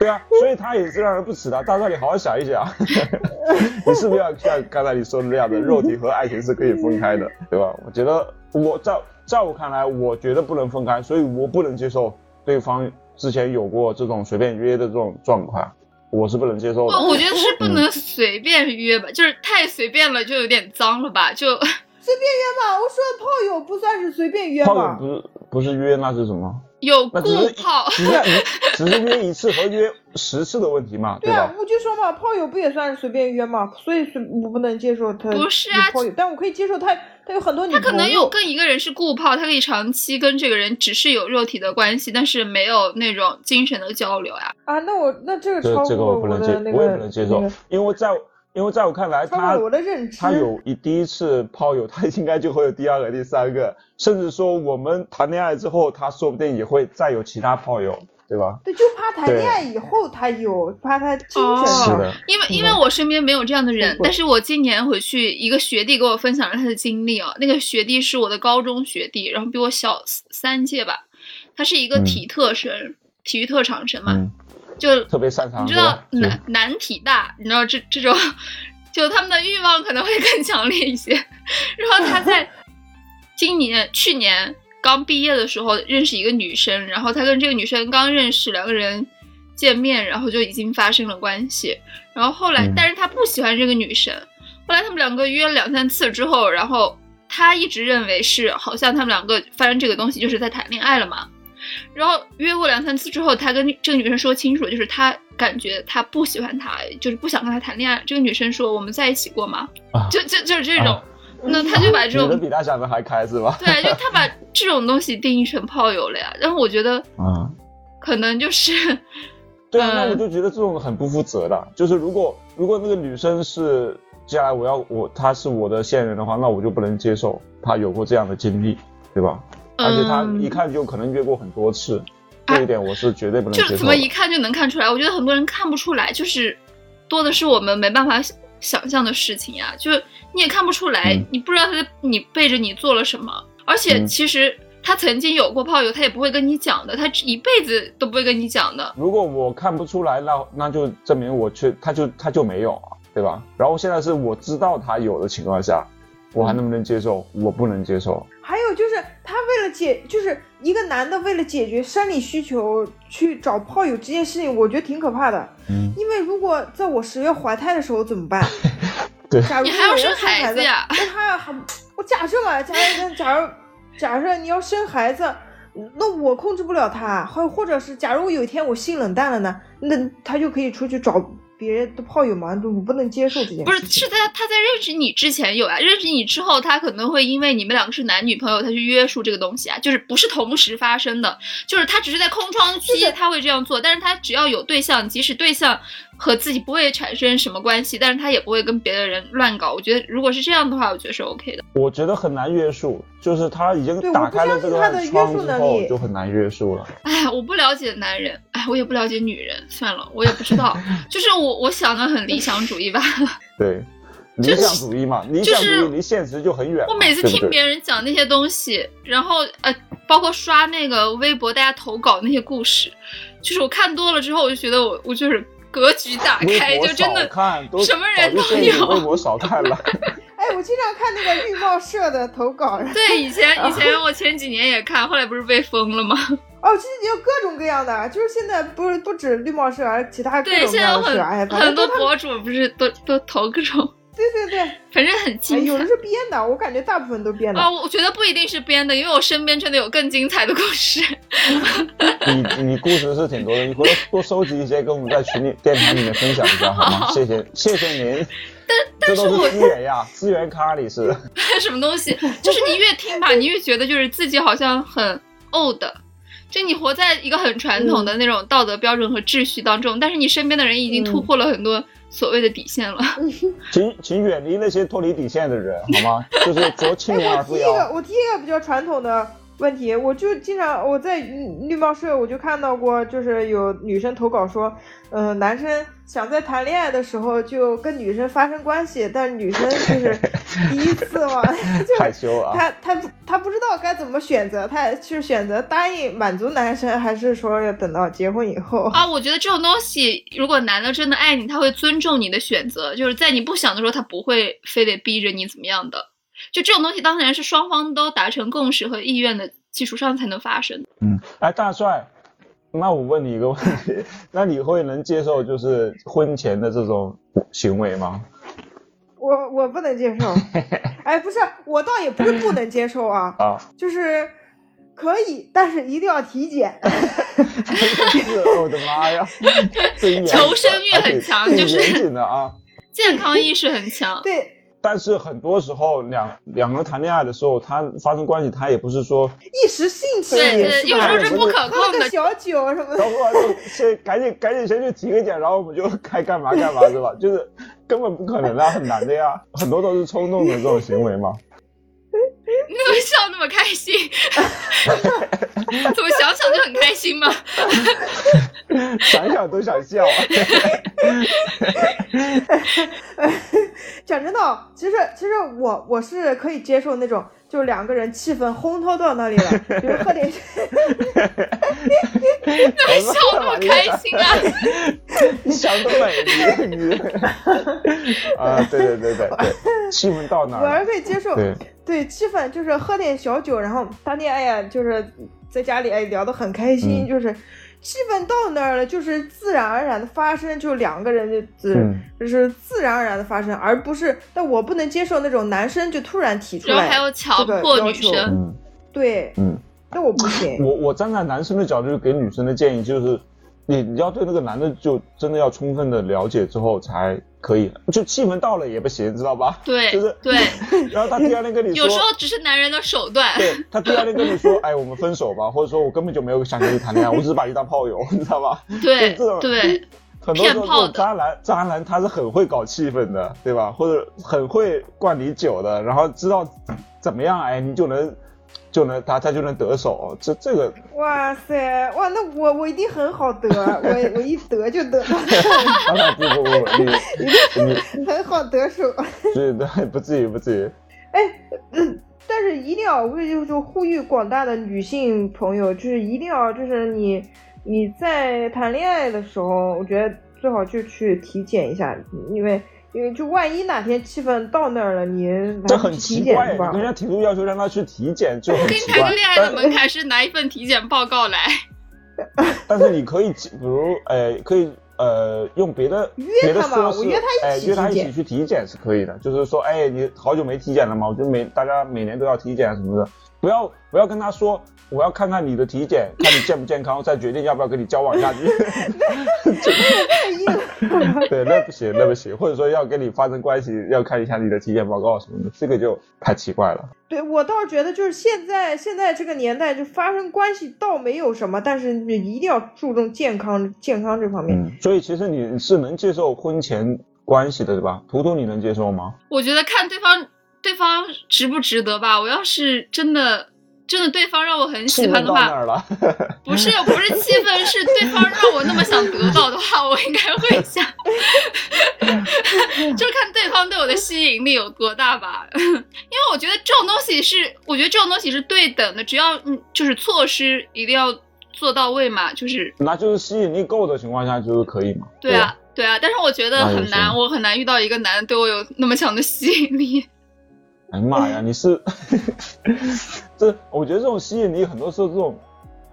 对啊，所以他也是让人不耻的。大帅，你好好想一想，你是不是要像刚才你说的那样的，肉体和爱情是可以分开的，对吧？我觉得我在在我看来，我觉得不能分开，所以我不能接受对方之前有过这种随便约的这种状况，我是不能接受的。我我觉得 是不能随便约吧，就是太随便了，就有点脏了吧？就随便约吧，我说的炮友不算是随便约炮友。不是不是约，那是什么？有那只是固炮，只是只是约一次和约十次的问题嘛，对啊？，我就说嘛，炮友不也算是随便约嘛，所以随我不能接受他不是啊炮友，但我可以接受他他有很多女他可能有。跟一个人是固炮，他可以长期跟这个人只是有肉体的关系，但是没有那种精神的交流呀。啊，那我那这个这这个超过我不能接，的那个，我也不能接受那个，因为在因为在我看来，他超过了我的认知。他有一第一次炮友，他应该就会有第二个、第三个，甚至说我们谈恋爱之后，他说不定也会再有其他炮友，对吧？对，就怕谈恋爱以后他有，怕他精神哦。是的，因为因为我身边没有这样的人但是我今年回去，一个学弟给我分享了他的经历啊。那个学弟是我的高中学弟，然后比我小三届吧。他是一个嗯体特生，体育特长生嘛，嗯，就特别擅长，你知道是吧是男男体大，你知道这这种，就他们的欲望可能会更强烈一些。然后他在今年去年刚毕业的时候认识一个女生，然后他跟这个女生刚认识，两个人见面，然后就已经发生了关系。然后后来，嗯但是他不喜欢这个女生。后来他们两个约了两三次之后，然后他一直认为是好像他们两个发生这个东西就是在谈恋爱了嘛。然后约过两三次之后，他跟这个女生说清楚，就是他感觉他不喜欢她，就是不想跟她谈恋爱。这个女生说：“我们在一起过吗？”啊就就就是这种，啊那他就把这种比他想的还开是吧？对，就他把这种东西定义成炮友了呀。然后我觉得啊，可能就是，对啊，那嗯我就觉得这种很不负责的。就是如果如果那个女生是接下来我要我她是我的现任的话，那我就不能接受她有过这样的经历，对吧？而且她嗯一看就可能约过很多次，这一点我是绝对不能接受的。就怎么一看就能看出来。我觉得很多人看不出来，就是多的是我们没办法想想象的事情呀。就是你也看不出来，嗯你不知道他在你背着你做了什么，而且嗯其实他曾经有过炮友，他也不会跟你讲的，他一辈子都不会跟你讲的。如果我看不出来，那那就证明我确他就他就没有啊，对吧？然后现在是我知道他有的情况下，我还能不能接受？我不能接受。还有就是他为了解，就是一个男的为了解决生理需求去找炮友这件事情，我觉得挺可怕的。嗯，因为如果在我十月怀胎的时候怎么办？对假如你还要生孩孩子呀那他要还我假设嘛，假设假如假设你要生孩子，那我控制不了他，或或者是假如我有一天我性冷淡了呢，那他就可以出去找别人的炮友嘛，就我不能接受这件事情。不是，是在他在认识你之前有啊，认识你之后，他可能会因为你们两个是男女朋友，他去约束这个东西啊，就是不是同时发生的，就是他只是在空窗期他会这样做，但是他只要有对象，即使对象和自己不会产生什么关系，但是他也不会跟别的人乱搞。我觉得如果是这样的话，我觉得是 OK 的。我觉得很难约束，就是他已经对打开了这个窗之后就很难约束了。哎，我不了解男人，哎，我也不了解女人，算了，我也不知道，就是我我想的很理想主义吧。对，理想主义嘛，理想主义离现实就很远。我每次听别人讲那些东西，然后呃，包括刷那个微博大家投稿那些故事，就是我看多了之后，我就觉得我我就是格局打开，就真的什么人都有微博少看了。哎，我经常看那个绿帽社的投稿，对，以前 以前我前几年也看，后来不是被封了吗？哦，其实也有各种各样的，就是现在不是不止绿帽社，而其他各对，种各现在有样的很多博主不是都都投各种，对对对，反正很哎，精彩有的。是编的，我感觉大部分都编的。啊，我觉得不一定是编的，因为我身边真的有更精彩的故事。你你故事是挺多的，你回头多收集一些，跟我们在群里、电台里面分享一下好吗？谢谢，谢谢您。但但是我是资源呀，资源咖里是。什么东西？就是你越听吧，你越觉得就是自己好像很 old，就你活在一个很传统的那种道德标准和秩序当中，但是你身边的人已经突破了很多所谓的底线了。请请远离那些脱离底线的人好吗？就是濯清哎，涟而不我第一个，我第一个比较传统的问题，我就经常我在绿绿帽社我就看到过，就是有女生投稿说，嗯、男生想在谈恋爱的时候就跟女生发生关系，但女生就是第一次嘛，就害羞啊！他他不他不知道该怎么选择，他是选择答应满足男生，还是说要等到结婚以后？啊，我觉得这种东西，如果男的真的爱你，他会尊重你的选择，就是在你不想的时候，他不会非得逼着你怎么样的。就这种东西，当然是双方都达成共识和意愿的基础上才能发生。嗯，哎，大帅，那我问你一个问题，那你会能接受就是婚前的这种行为吗？我我不能接受。哎，不是，我倒也不是不能接受啊，啊，就是可以，但是一定要体检。是，我的妈呀，求生欲很强挺就是严谨的啊。健康意识很强。对，但是很多时候两两个人谈恋爱的时候，他发生关系，他也不是说一时兴起对对，是有时候是不可喝控的。个小酒什么的。然后就先赶紧赶紧先去体个检，然后我们就该干嘛干嘛是吧？就是根本不可能的，很难的呀，很多都是冲动的这种行为嘛。你怎么笑那么开心？怎么想想就很开心吗？想想都想笑。啊讲真的哦，其实其实我我是可以接受那种，就两个人气氛烘托到那里了，比如喝点，怎么笑那么开心啊！你想得美，你你啊，对对对对对，气氛到哪我儿了？是可以接受。对，对，气氛就是喝点小酒，然后当天哎呀，就是在家里哎聊得很开心，嗯。就是气氛到那儿了，就是自然而然的发生，就两个人就自、嗯就是自然而然的发生，而不是，但我不能接受那种男生就突然提出来，然后还有强迫女生，嗯。对，嗯，那我不行。我我站在男生的角度给女生的建议就是，你你要对那个男的就真的要充分的了解之后才可以，就气氛到了也不行，知道吧？对 就是对，然后他第二天跟你说，有时候只是男人的手段。对他第二天跟你说，哎，我们分手吧，或者说我根本就没有想跟你谈恋爱，我只是把你当炮友，你知道吧？对就这种对，很多时候渣男，渣男他是很会搞气氛的，对吧？或者很会灌你酒的，然后知道怎么样，哎，你就能就能他他就能得手，这这个哇塞，哇，那我我一定很好得，我我一得就得，不不不，你 你很好得手。对对不至于不至于，哎但是一定要，我就就呼吁广大的女性朋友，就是一定要，就是你你在谈恋爱的时候，我觉得最好就去体检一下，因为因为就万一哪天气氛到那儿了，你这很奇怪，人家提出要求让他去体检就很跟奇怪谈个恋爱的门槛是拿一份体检报告来。但是你可以，比如，呃，可以，呃，用别的约别的他嘛说是，我约他一哎，约他一起去体检是可以的。就是说，哎，你好久没体检了嘛，我就每大家每年都要体检什么的，不要不要跟他说，我要看看你的体检，看你健不健康，再决定要不要跟你交往下去。太硬了。对，那不行，那不行。或者说要跟你发生关系，要看一下你的体检报告什么的，这个就太奇怪了。对我倒是觉得，就是现在现在这个年代，就发生关系倒没有什么，但是你一定要注重健康健康这方面。嗯，所以其实你是能接受婚前关系的，对吧？图图你能接受吗？我觉得看对方对方值不值得吧。我要是真的真的对方让我很喜欢的话。不是不是气氛，是对方让我那么想得到的话，我应该会想，就看对方对我的吸引力有多大吧。因为我觉得这种东西是，我觉得这种东西是对等的，只要嗯，就是措施一定要做到位嘛，就是那就是吸引力够的情况下，就是可以嘛？对啊。对啊，但是我觉得很难，我很难遇到一个男的对我有那么强的吸引力。哎呀妈呀，你是 这？我觉得这种吸引力很多时候这种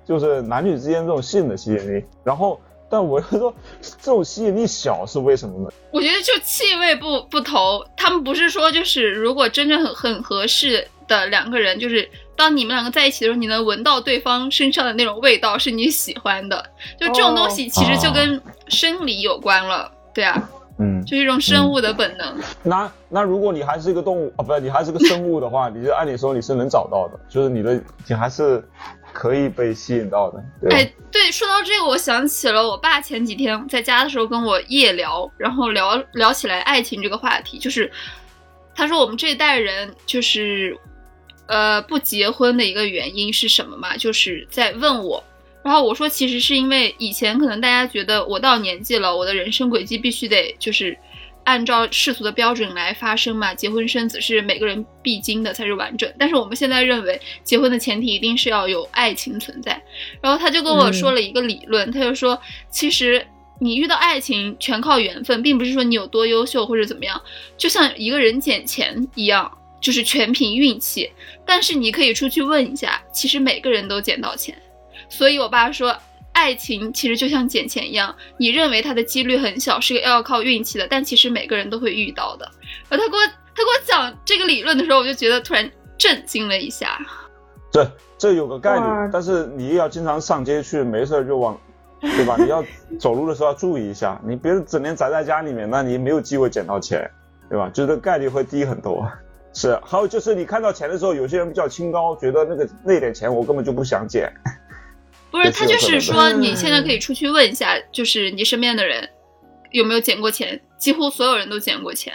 就是男女之间这种性的吸引力。然后，但我又说这种吸引力小是为什么呢？我觉得就气味不不投，他们不是说就是如果真正很很合适的两个人，就是当你们两个在一起的时候，你能闻到对方身上的那种味道是你喜欢的，就这种东西其实就跟生理有关了，对啊，嗯，就是一种生物的本能。那那如果你还是一个动物啊，不是你还是个生物的话，你就按理说你是能找到的，就是你的你还是可以被吸引到的，对吧？哎，对，说到这个，我想起了我爸前几天在家的时候跟我夜聊，然后聊聊起来爱情这个话题，就是他说我们这一代人就是呃不结婚的一个原因是什么嘛？就是在问我，然后我说其实是因为以前可能大家觉得我到年纪了，我的人生轨迹必须得就是。按照世俗的标准来发生嘛，结婚生子是每个人必经的，才是完整。但是我们现在认为，结婚的前提一定是要有爱情存在。然后他就跟我说了一个理论，他就说，其实你遇到爱情全靠缘分，并不是说你有多优秀或者怎么样，就像一个人捡钱一样，就是全凭运气。但是你可以出去问一下，其实每个人都捡到钱。所以我爸说。爱情其实就像捡钱一样，你认为它的几率很小，是要靠运气的，但其实每个人都会遇到的。然后他给我他给我讲这个理论的时候，我就觉得突然震惊了一下。对这有个概率，但是你要经常上街去，没事就往，对吧？你要走路的时候要注意一下，你别整天宅在家里面，那你没有机会捡到钱，对吧？就是概率会低很多。是，还有就是你看到钱的时候，有些人比较清高，觉得那个那点钱我根本就不想捡。不是，他就是说，你现在可以出去问一下，就是你身边的人有没有捡过钱，几乎所有人都捡过钱。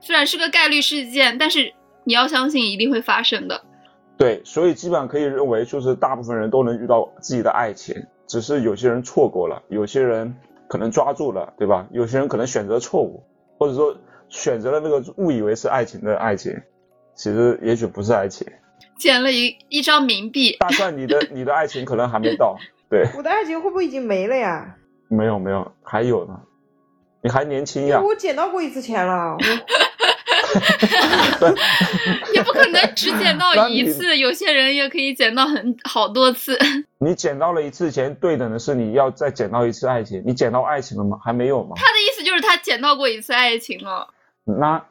虽然是个概率事件，但是你要相信一定会发生的。对，所以基本上可以认为，就是大部分人都能遇到自己的爱情，只是有些人错过了，有些人可能抓住了，对吧？有些人可能选择错误，或者说选择了那个误以为是爱情的爱情，其实也许不是爱情。捡了一一张冥币，大帅，你的你的爱情可能还没到，对，我的爱情会不会已经没了呀？没有没有，还有呢，你还年轻呀。我捡到过一次钱了，也不可能只捡到一次，有些人也可以捡到很好多次。你捡到了一次钱，对等的是你要再捡到一次爱情，你捡到爱情了吗？还没有吗？他的意思就是他捡到过一次爱情了。那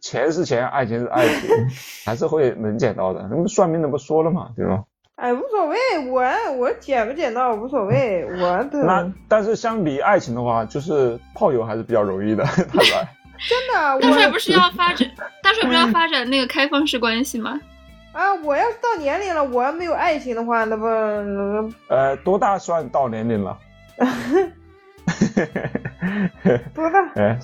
钱是钱，爱情是爱情，还是会能捡到的。那不算命的不说了嘛，对吧？哎，无所谓，我我捡不捡到无所谓，我的。那但是相比爱情的话，就是炮友还是比较容易的，对吧？真的，大帅不是要发展，大帅不是要发展那个开放式关系吗？啊，我要是到年龄了，我要没有爱情的话，那不……呃，多大算到年龄了？多大？哎。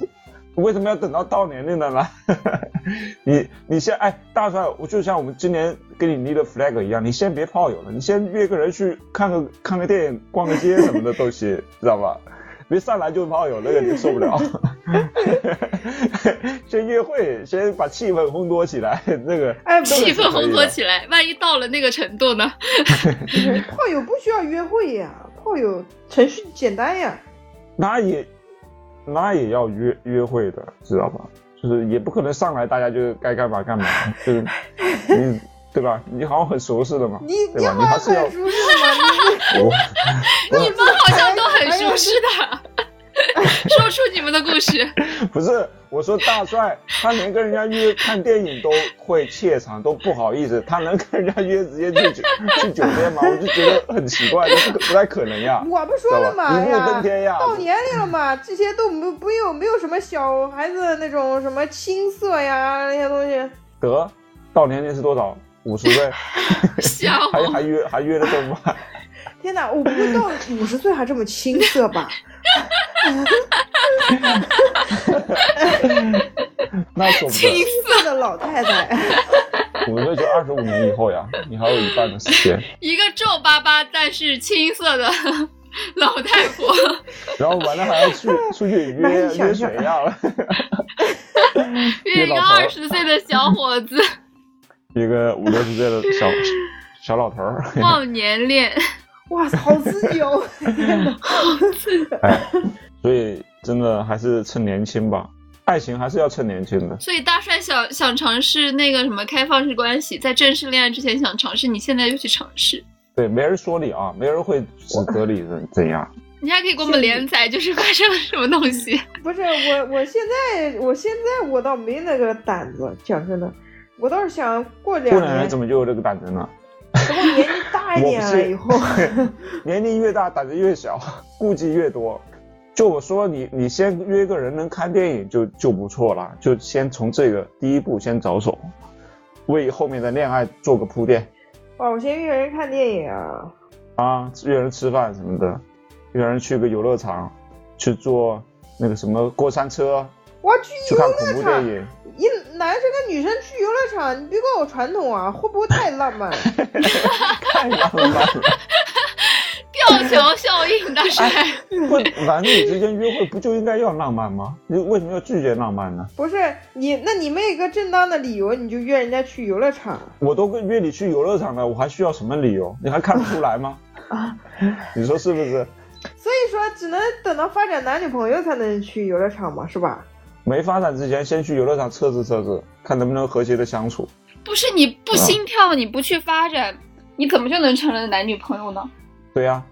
为什么要等到到年龄了呢？你你先哎，大帅，我就像我们今年给你立的 flag 一样，你先别炮友了，你先约个人去看个看个电影、逛个街什么的都行，知道吧？别上来就炮友，那个你受不了。先约会，先把气氛烘托起来，那个哎，气氛烘托起来，万一到了那个程度呢？炮友不需要约会呀，炮友程序简单呀。那也。那也要约约会的，知道吧？就是也不可能上来大家就该干嘛干嘛，就是你对吧？你好像很熟似的嘛，对吧？你还是要。熟悉吗？你们好像都很熟悉的。说出你们的故事。不是，我说大帅，他连跟人家约看电影都会怯场，都不好意思，他能跟人家约直接去酒去酒店吗？我就觉得很奇怪，不不太可能呀。我不说了嘛，一步登天呀，到年龄了嘛，这些都没不有没有什么小孩子那种什么青涩呀那些东西。得，到年龄是多少？五十岁？还还约还约得动吗？天哪，我不会到五十岁还这么青涩吧？那说不青涩的老太太，五十岁就二十五年以后呀，你还有一半的时间。一个皱巴巴但是青涩的老太婆，然后完了还要去出去约约谁呀？约一个二十岁的小伙子，一个五六十岁的小小老头儿，忘年恋。哇塞，好刺激哦！哎，所以真的还是趁年轻吧，爱情还是要趁年轻的。所以大帅想想尝试那个什么开放式关系，在正式恋爱之前想尝试，你现在就去尝试。对，没人说你啊，没人会指责你怎怎样。你还可以给我们连载，就是发生了什么东西？不是我，我现在，我现在我倒没那个胆子，讲真的，我倒是想过两年过两年怎么就有这个胆子呢？等我年纪大一点了以后，年龄越大胆子越小，顾忌越多。就我说你，你先约个人能看电影就就不错了，就先从这个第一步先着手，为后面的恋爱做个铺垫。哦，我先约人看电影啊，啊，约人吃饭什么的，约人去个游乐场，去坐那个什么过山车，我去去看恐怖电影。一男生跟女生去游乐场，你别怪我传统啊，会不会太浪漫？太浪漫了。吊桥效应，大帅。不，男女之间约会不就应该要浪漫吗？你为什么要拒绝浪漫呢？不是你，那你没有一个正当的理由，你就约人家去游乐场？我都约你去游乐场了，我还需要什么理由？你还看不出来吗？啊，你说是不是？所以说，只能等到发展男女朋友才能去游乐场嘛，是吧？没发展之前，先去游乐场测试测试，看能不能和谐的相处。不是你不心跳，你不去发展，你怎么就能成了男女朋友呢？对呀、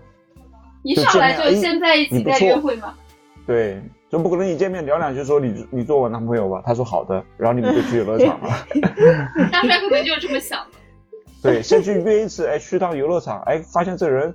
一上来就先在一起再约会吗？对，就不可能一见面聊两句说你你做我男朋友吧？他说好的，然后你们就去游乐场了。大帅可能就是这么想的。对，先去约一次，哎，去趟游乐场，哎，发现这人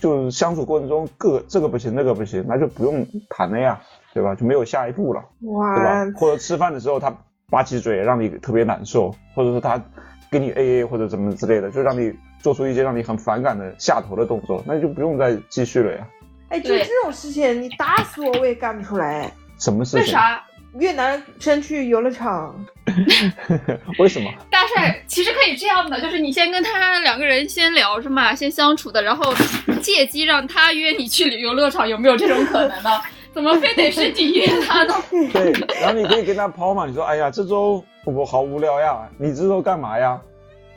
就是相处过程中各这个不行那个不行，那就不用谈了呀，对吧？就没有下一步了，对吧？，或者吃饭的时候他吧唧嘴让你特别难受，或者说他跟你 A A 或者怎么之类的，就让你做出一些让你很反感的下头的动作，那就不用再继续了呀。哎，就对这种事情，你打死我我也干不出来。什么事情？为啥？越南先去游乐场，为什么？大帅其实可以这样的，就是你先跟他两个人先聊着嘛，先相处的，然后借机让他约你去旅游乐场，有没有这种可能呢？怎么非得是你约他呢？对，然后你可以跟他抛嘛，你说，哎呀，这周我好无聊呀，你这周干嘛呀？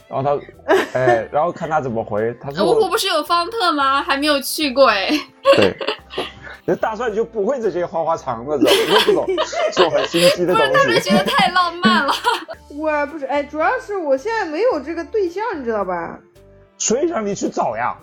然后他，哎，然后看他怎么回。他说芜湖不是有方特吗？还没有去过哎。对，那大帅就不会这些花花肠子，知道吗？不懂这种这种很心机的东他们西。觉得太浪漫了。我不是，哎，主要是我现在没有这个对象，你知道吧？所以让你去找呀，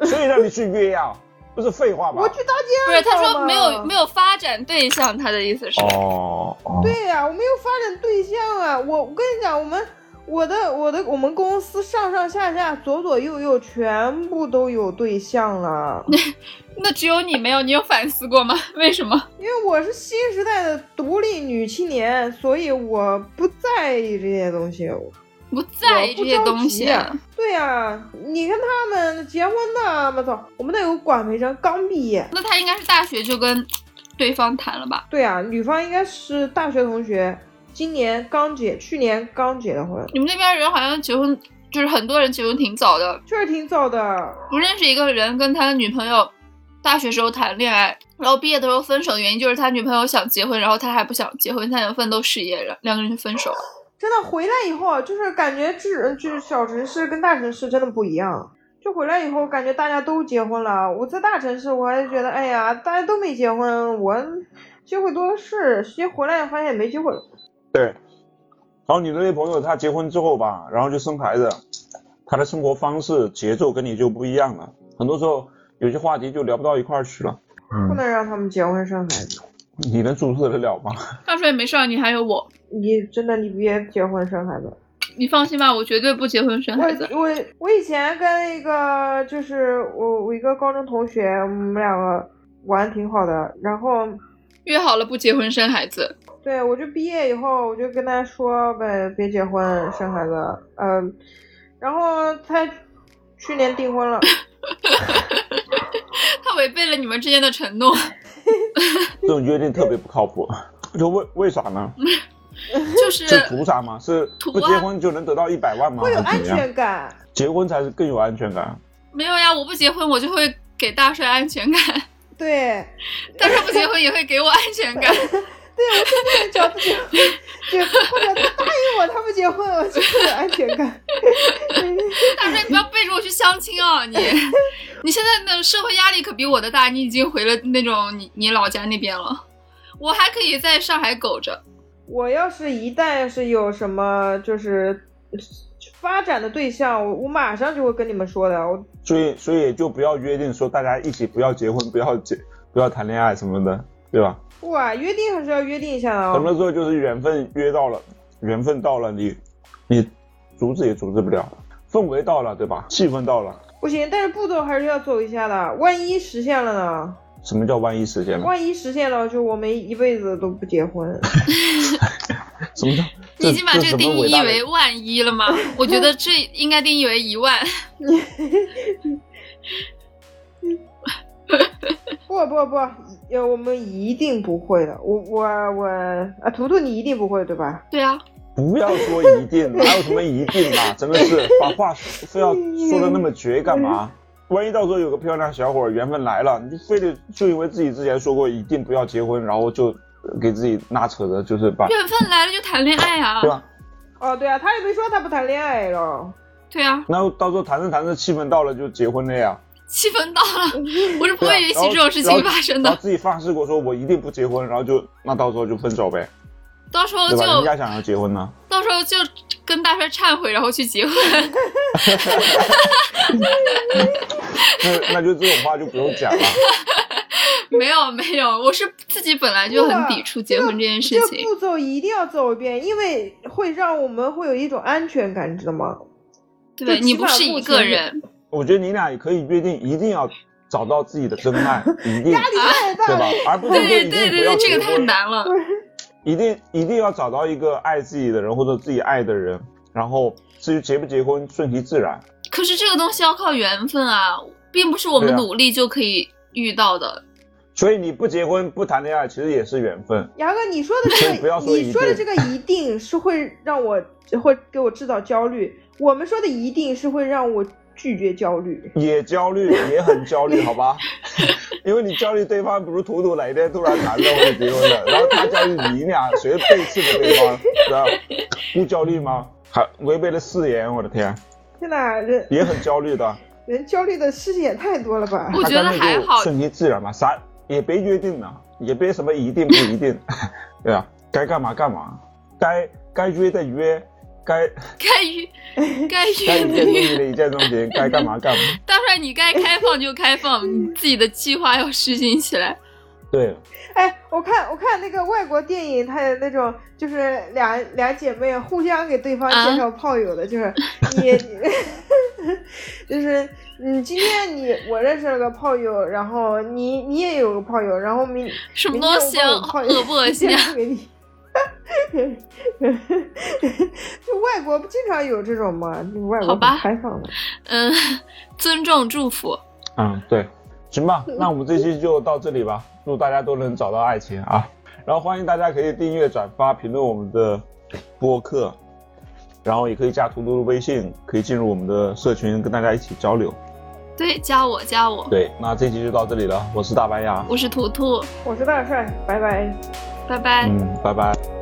所以让你去约呀，不是废话吗？我去大街不是，他说没有没有发展对象，他的意思是。哦哦，对呀、我没有发展对象啊！我我跟你讲，我们我的我的我们公司上上下下左左右右全部都有对象了，那只有你没有，你有反思过吗？为什么？因为我是新时代的独立女青年，所以我不在意这些东西。不在意这些东西、对呀、你跟他们结婚的，我操，我们那有个管培生刚毕业，那他应该是大学就跟对方谈了吧？对呀、女方应该是大学同学，今年刚结，去年刚结的婚，你们那边人好像结婚，就是很多人结婚挺早的。确实挺早的。我认识一个人，跟他女朋友大学时候谈恋爱，然后毕业的时候分手的原因就是他女朋友想结婚，然后他还不想结婚，他想奋斗事业，然两个人就分手了。真的回来以后，就是感觉这就是小城市跟大城市真的不一样。就回来以后，感觉大家都结婚了。我在大城市，我还觉得，哎呀，大家都没结婚，我机会多的是。实际回来发现也没机会。对。然后你的那朋友他结婚之后吧，然后就生孩子，他的生活方式节奏跟你就不一样了，很多时候有些话题就聊不到一块儿去了。嗯，不能让他们结婚生孩子。你能阻止得了吗？他说也没事儿，你还有我，你真的，你别结婚生孩子。你放心吧，我绝对不结婚生孩子。我我我以前跟一个就是我我一个高中同学，我们两个玩挺好的，然后约好了不结婚生孩子，对我就毕业以后，我就跟他说呗，别结婚生孩子，嗯、然后他去年订婚了，他违背了你们之间的承诺，这种约定特别不靠谱。就为为啥呢？就是是图啥吗？是不结婚就能得到一百万吗？会有安？全感。结婚才是更有安全感。没有呀，我不结婚我就会给大帅安全感，对，大帅不结婚也会给我安全感。对我现在只要不结婚，结或者他答应我他不结婚，我就会有安全感。大帅，你不要背着我去相亲啊！你，你现在的社会压力可比我的大，你已经回了那种你你老家那边了，我还可以在上海苟着。我要是一旦是有什么就是发展的对象，我我马上就会跟你们说的。我所以所以就不要约定说大家一起不要结婚，不要结不要谈恋爱什么的，对吧？不啊，约定还是要约定一下的什么哦。时候就是缘分约到了，缘分到了，你你阻止也阻止不了，氛围到了，对吧？气氛到了，不行，但是步骤还是要走一下的。万一实现了呢？什么叫万一实现了？万一实现了，就我们一辈子都不结婚。什么叫？你已经把这个定义为万一了吗？我觉得这应该定义为一万。不不不，呃，我们一定不会的。我我我啊，图图你一定不会对吧？对啊，不要说一定，哪有什么一定啊？真的是把话非要说的那么绝干嘛？万一到时候有个漂亮小伙儿缘分来了，你就非得就因为自己之前说过一定不要结婚，然后就给自己拉扯着，就是把缘分来了就谈恋爱啊对。吧？哦，对啊，他也没说他不谈恋爱了。对啊，那到时候谈着谈着气氛到了就结婚了呀，气氛到了，我是不会允许这种事情发生的。然后自己发誓过说我一定不结婚，然后就那到时候就分手呗，到时候就？人家想要结婚呢，到时候就跟大帅忏悔，然后去结婚。那那就这种话就不用讲了。没有没有，我是自己本来就很抵触结婚这件事这个情。步骤一定要走一遍，因为会让我们会有一种安全感，你知道吗？对你不是一个人，我觉得你俩也可以约定，一定要找到自己的真爱，一定 压力太大了对吧。？而不是说对对对对，这个太，难了。一定一定要找到一个爱自己的人或者自己爱的人，然后至于结不结婚顺其自然。可是这个东西要靠缘分啊，并不是我们努力就可以遇到的。所以你不结婚不谈恋爱，其实也是缘分。牙哥，你说的这个，不要说一你说的定这个一定是会让我会给我制造焦虑，我们说的一定是会让我拒绝焦虑。也焦虑，也很焦虑，好吧？因为你焦虑对方，比如图图哪一天突然谈了或者结婚了，然后他焦虑你，俩谁背刺了对方，对吧？不焦虑吗？还违背了誓言，我的天，天哪，人也很焦虑的。人焦虑的事情也太多了吧？我觉得他干脆就还好顺其自然嘛，啥也别约定了，也别什么一定不一定，对吧？该干嘛干嘛，该该约的约，该 该约该该约的约，一见钟情的一见钟情，该干嘛干嘛。大帅你该开放就开放，你自己的计划要实行起来。对，哎，我看我看那个外国电影，它有那种就是俩俩姐妹互相给对方啊介绍炮友的，就是你，就是你今天你我认识了个炮友，然后你你也有个炮友，然后明什么东西啊恶不恶心啊给你。就 外国不经常有这种吗？外国好吧很开放的。嗯，尊重祝福。嗯，对，行吧，那我们这期就到这里吧，祝大家都能找到爱情啊！然后欢迎大家可以订阅、转发、评论我们的播客，然后也可以加图图的微信，可以进入我们的社群，跟大家一起交流。对，加我加我，对，那这期就到这里了，我是大白牙，我是图图，我是大帅，拜拜。拜拜。嗯，拜拜。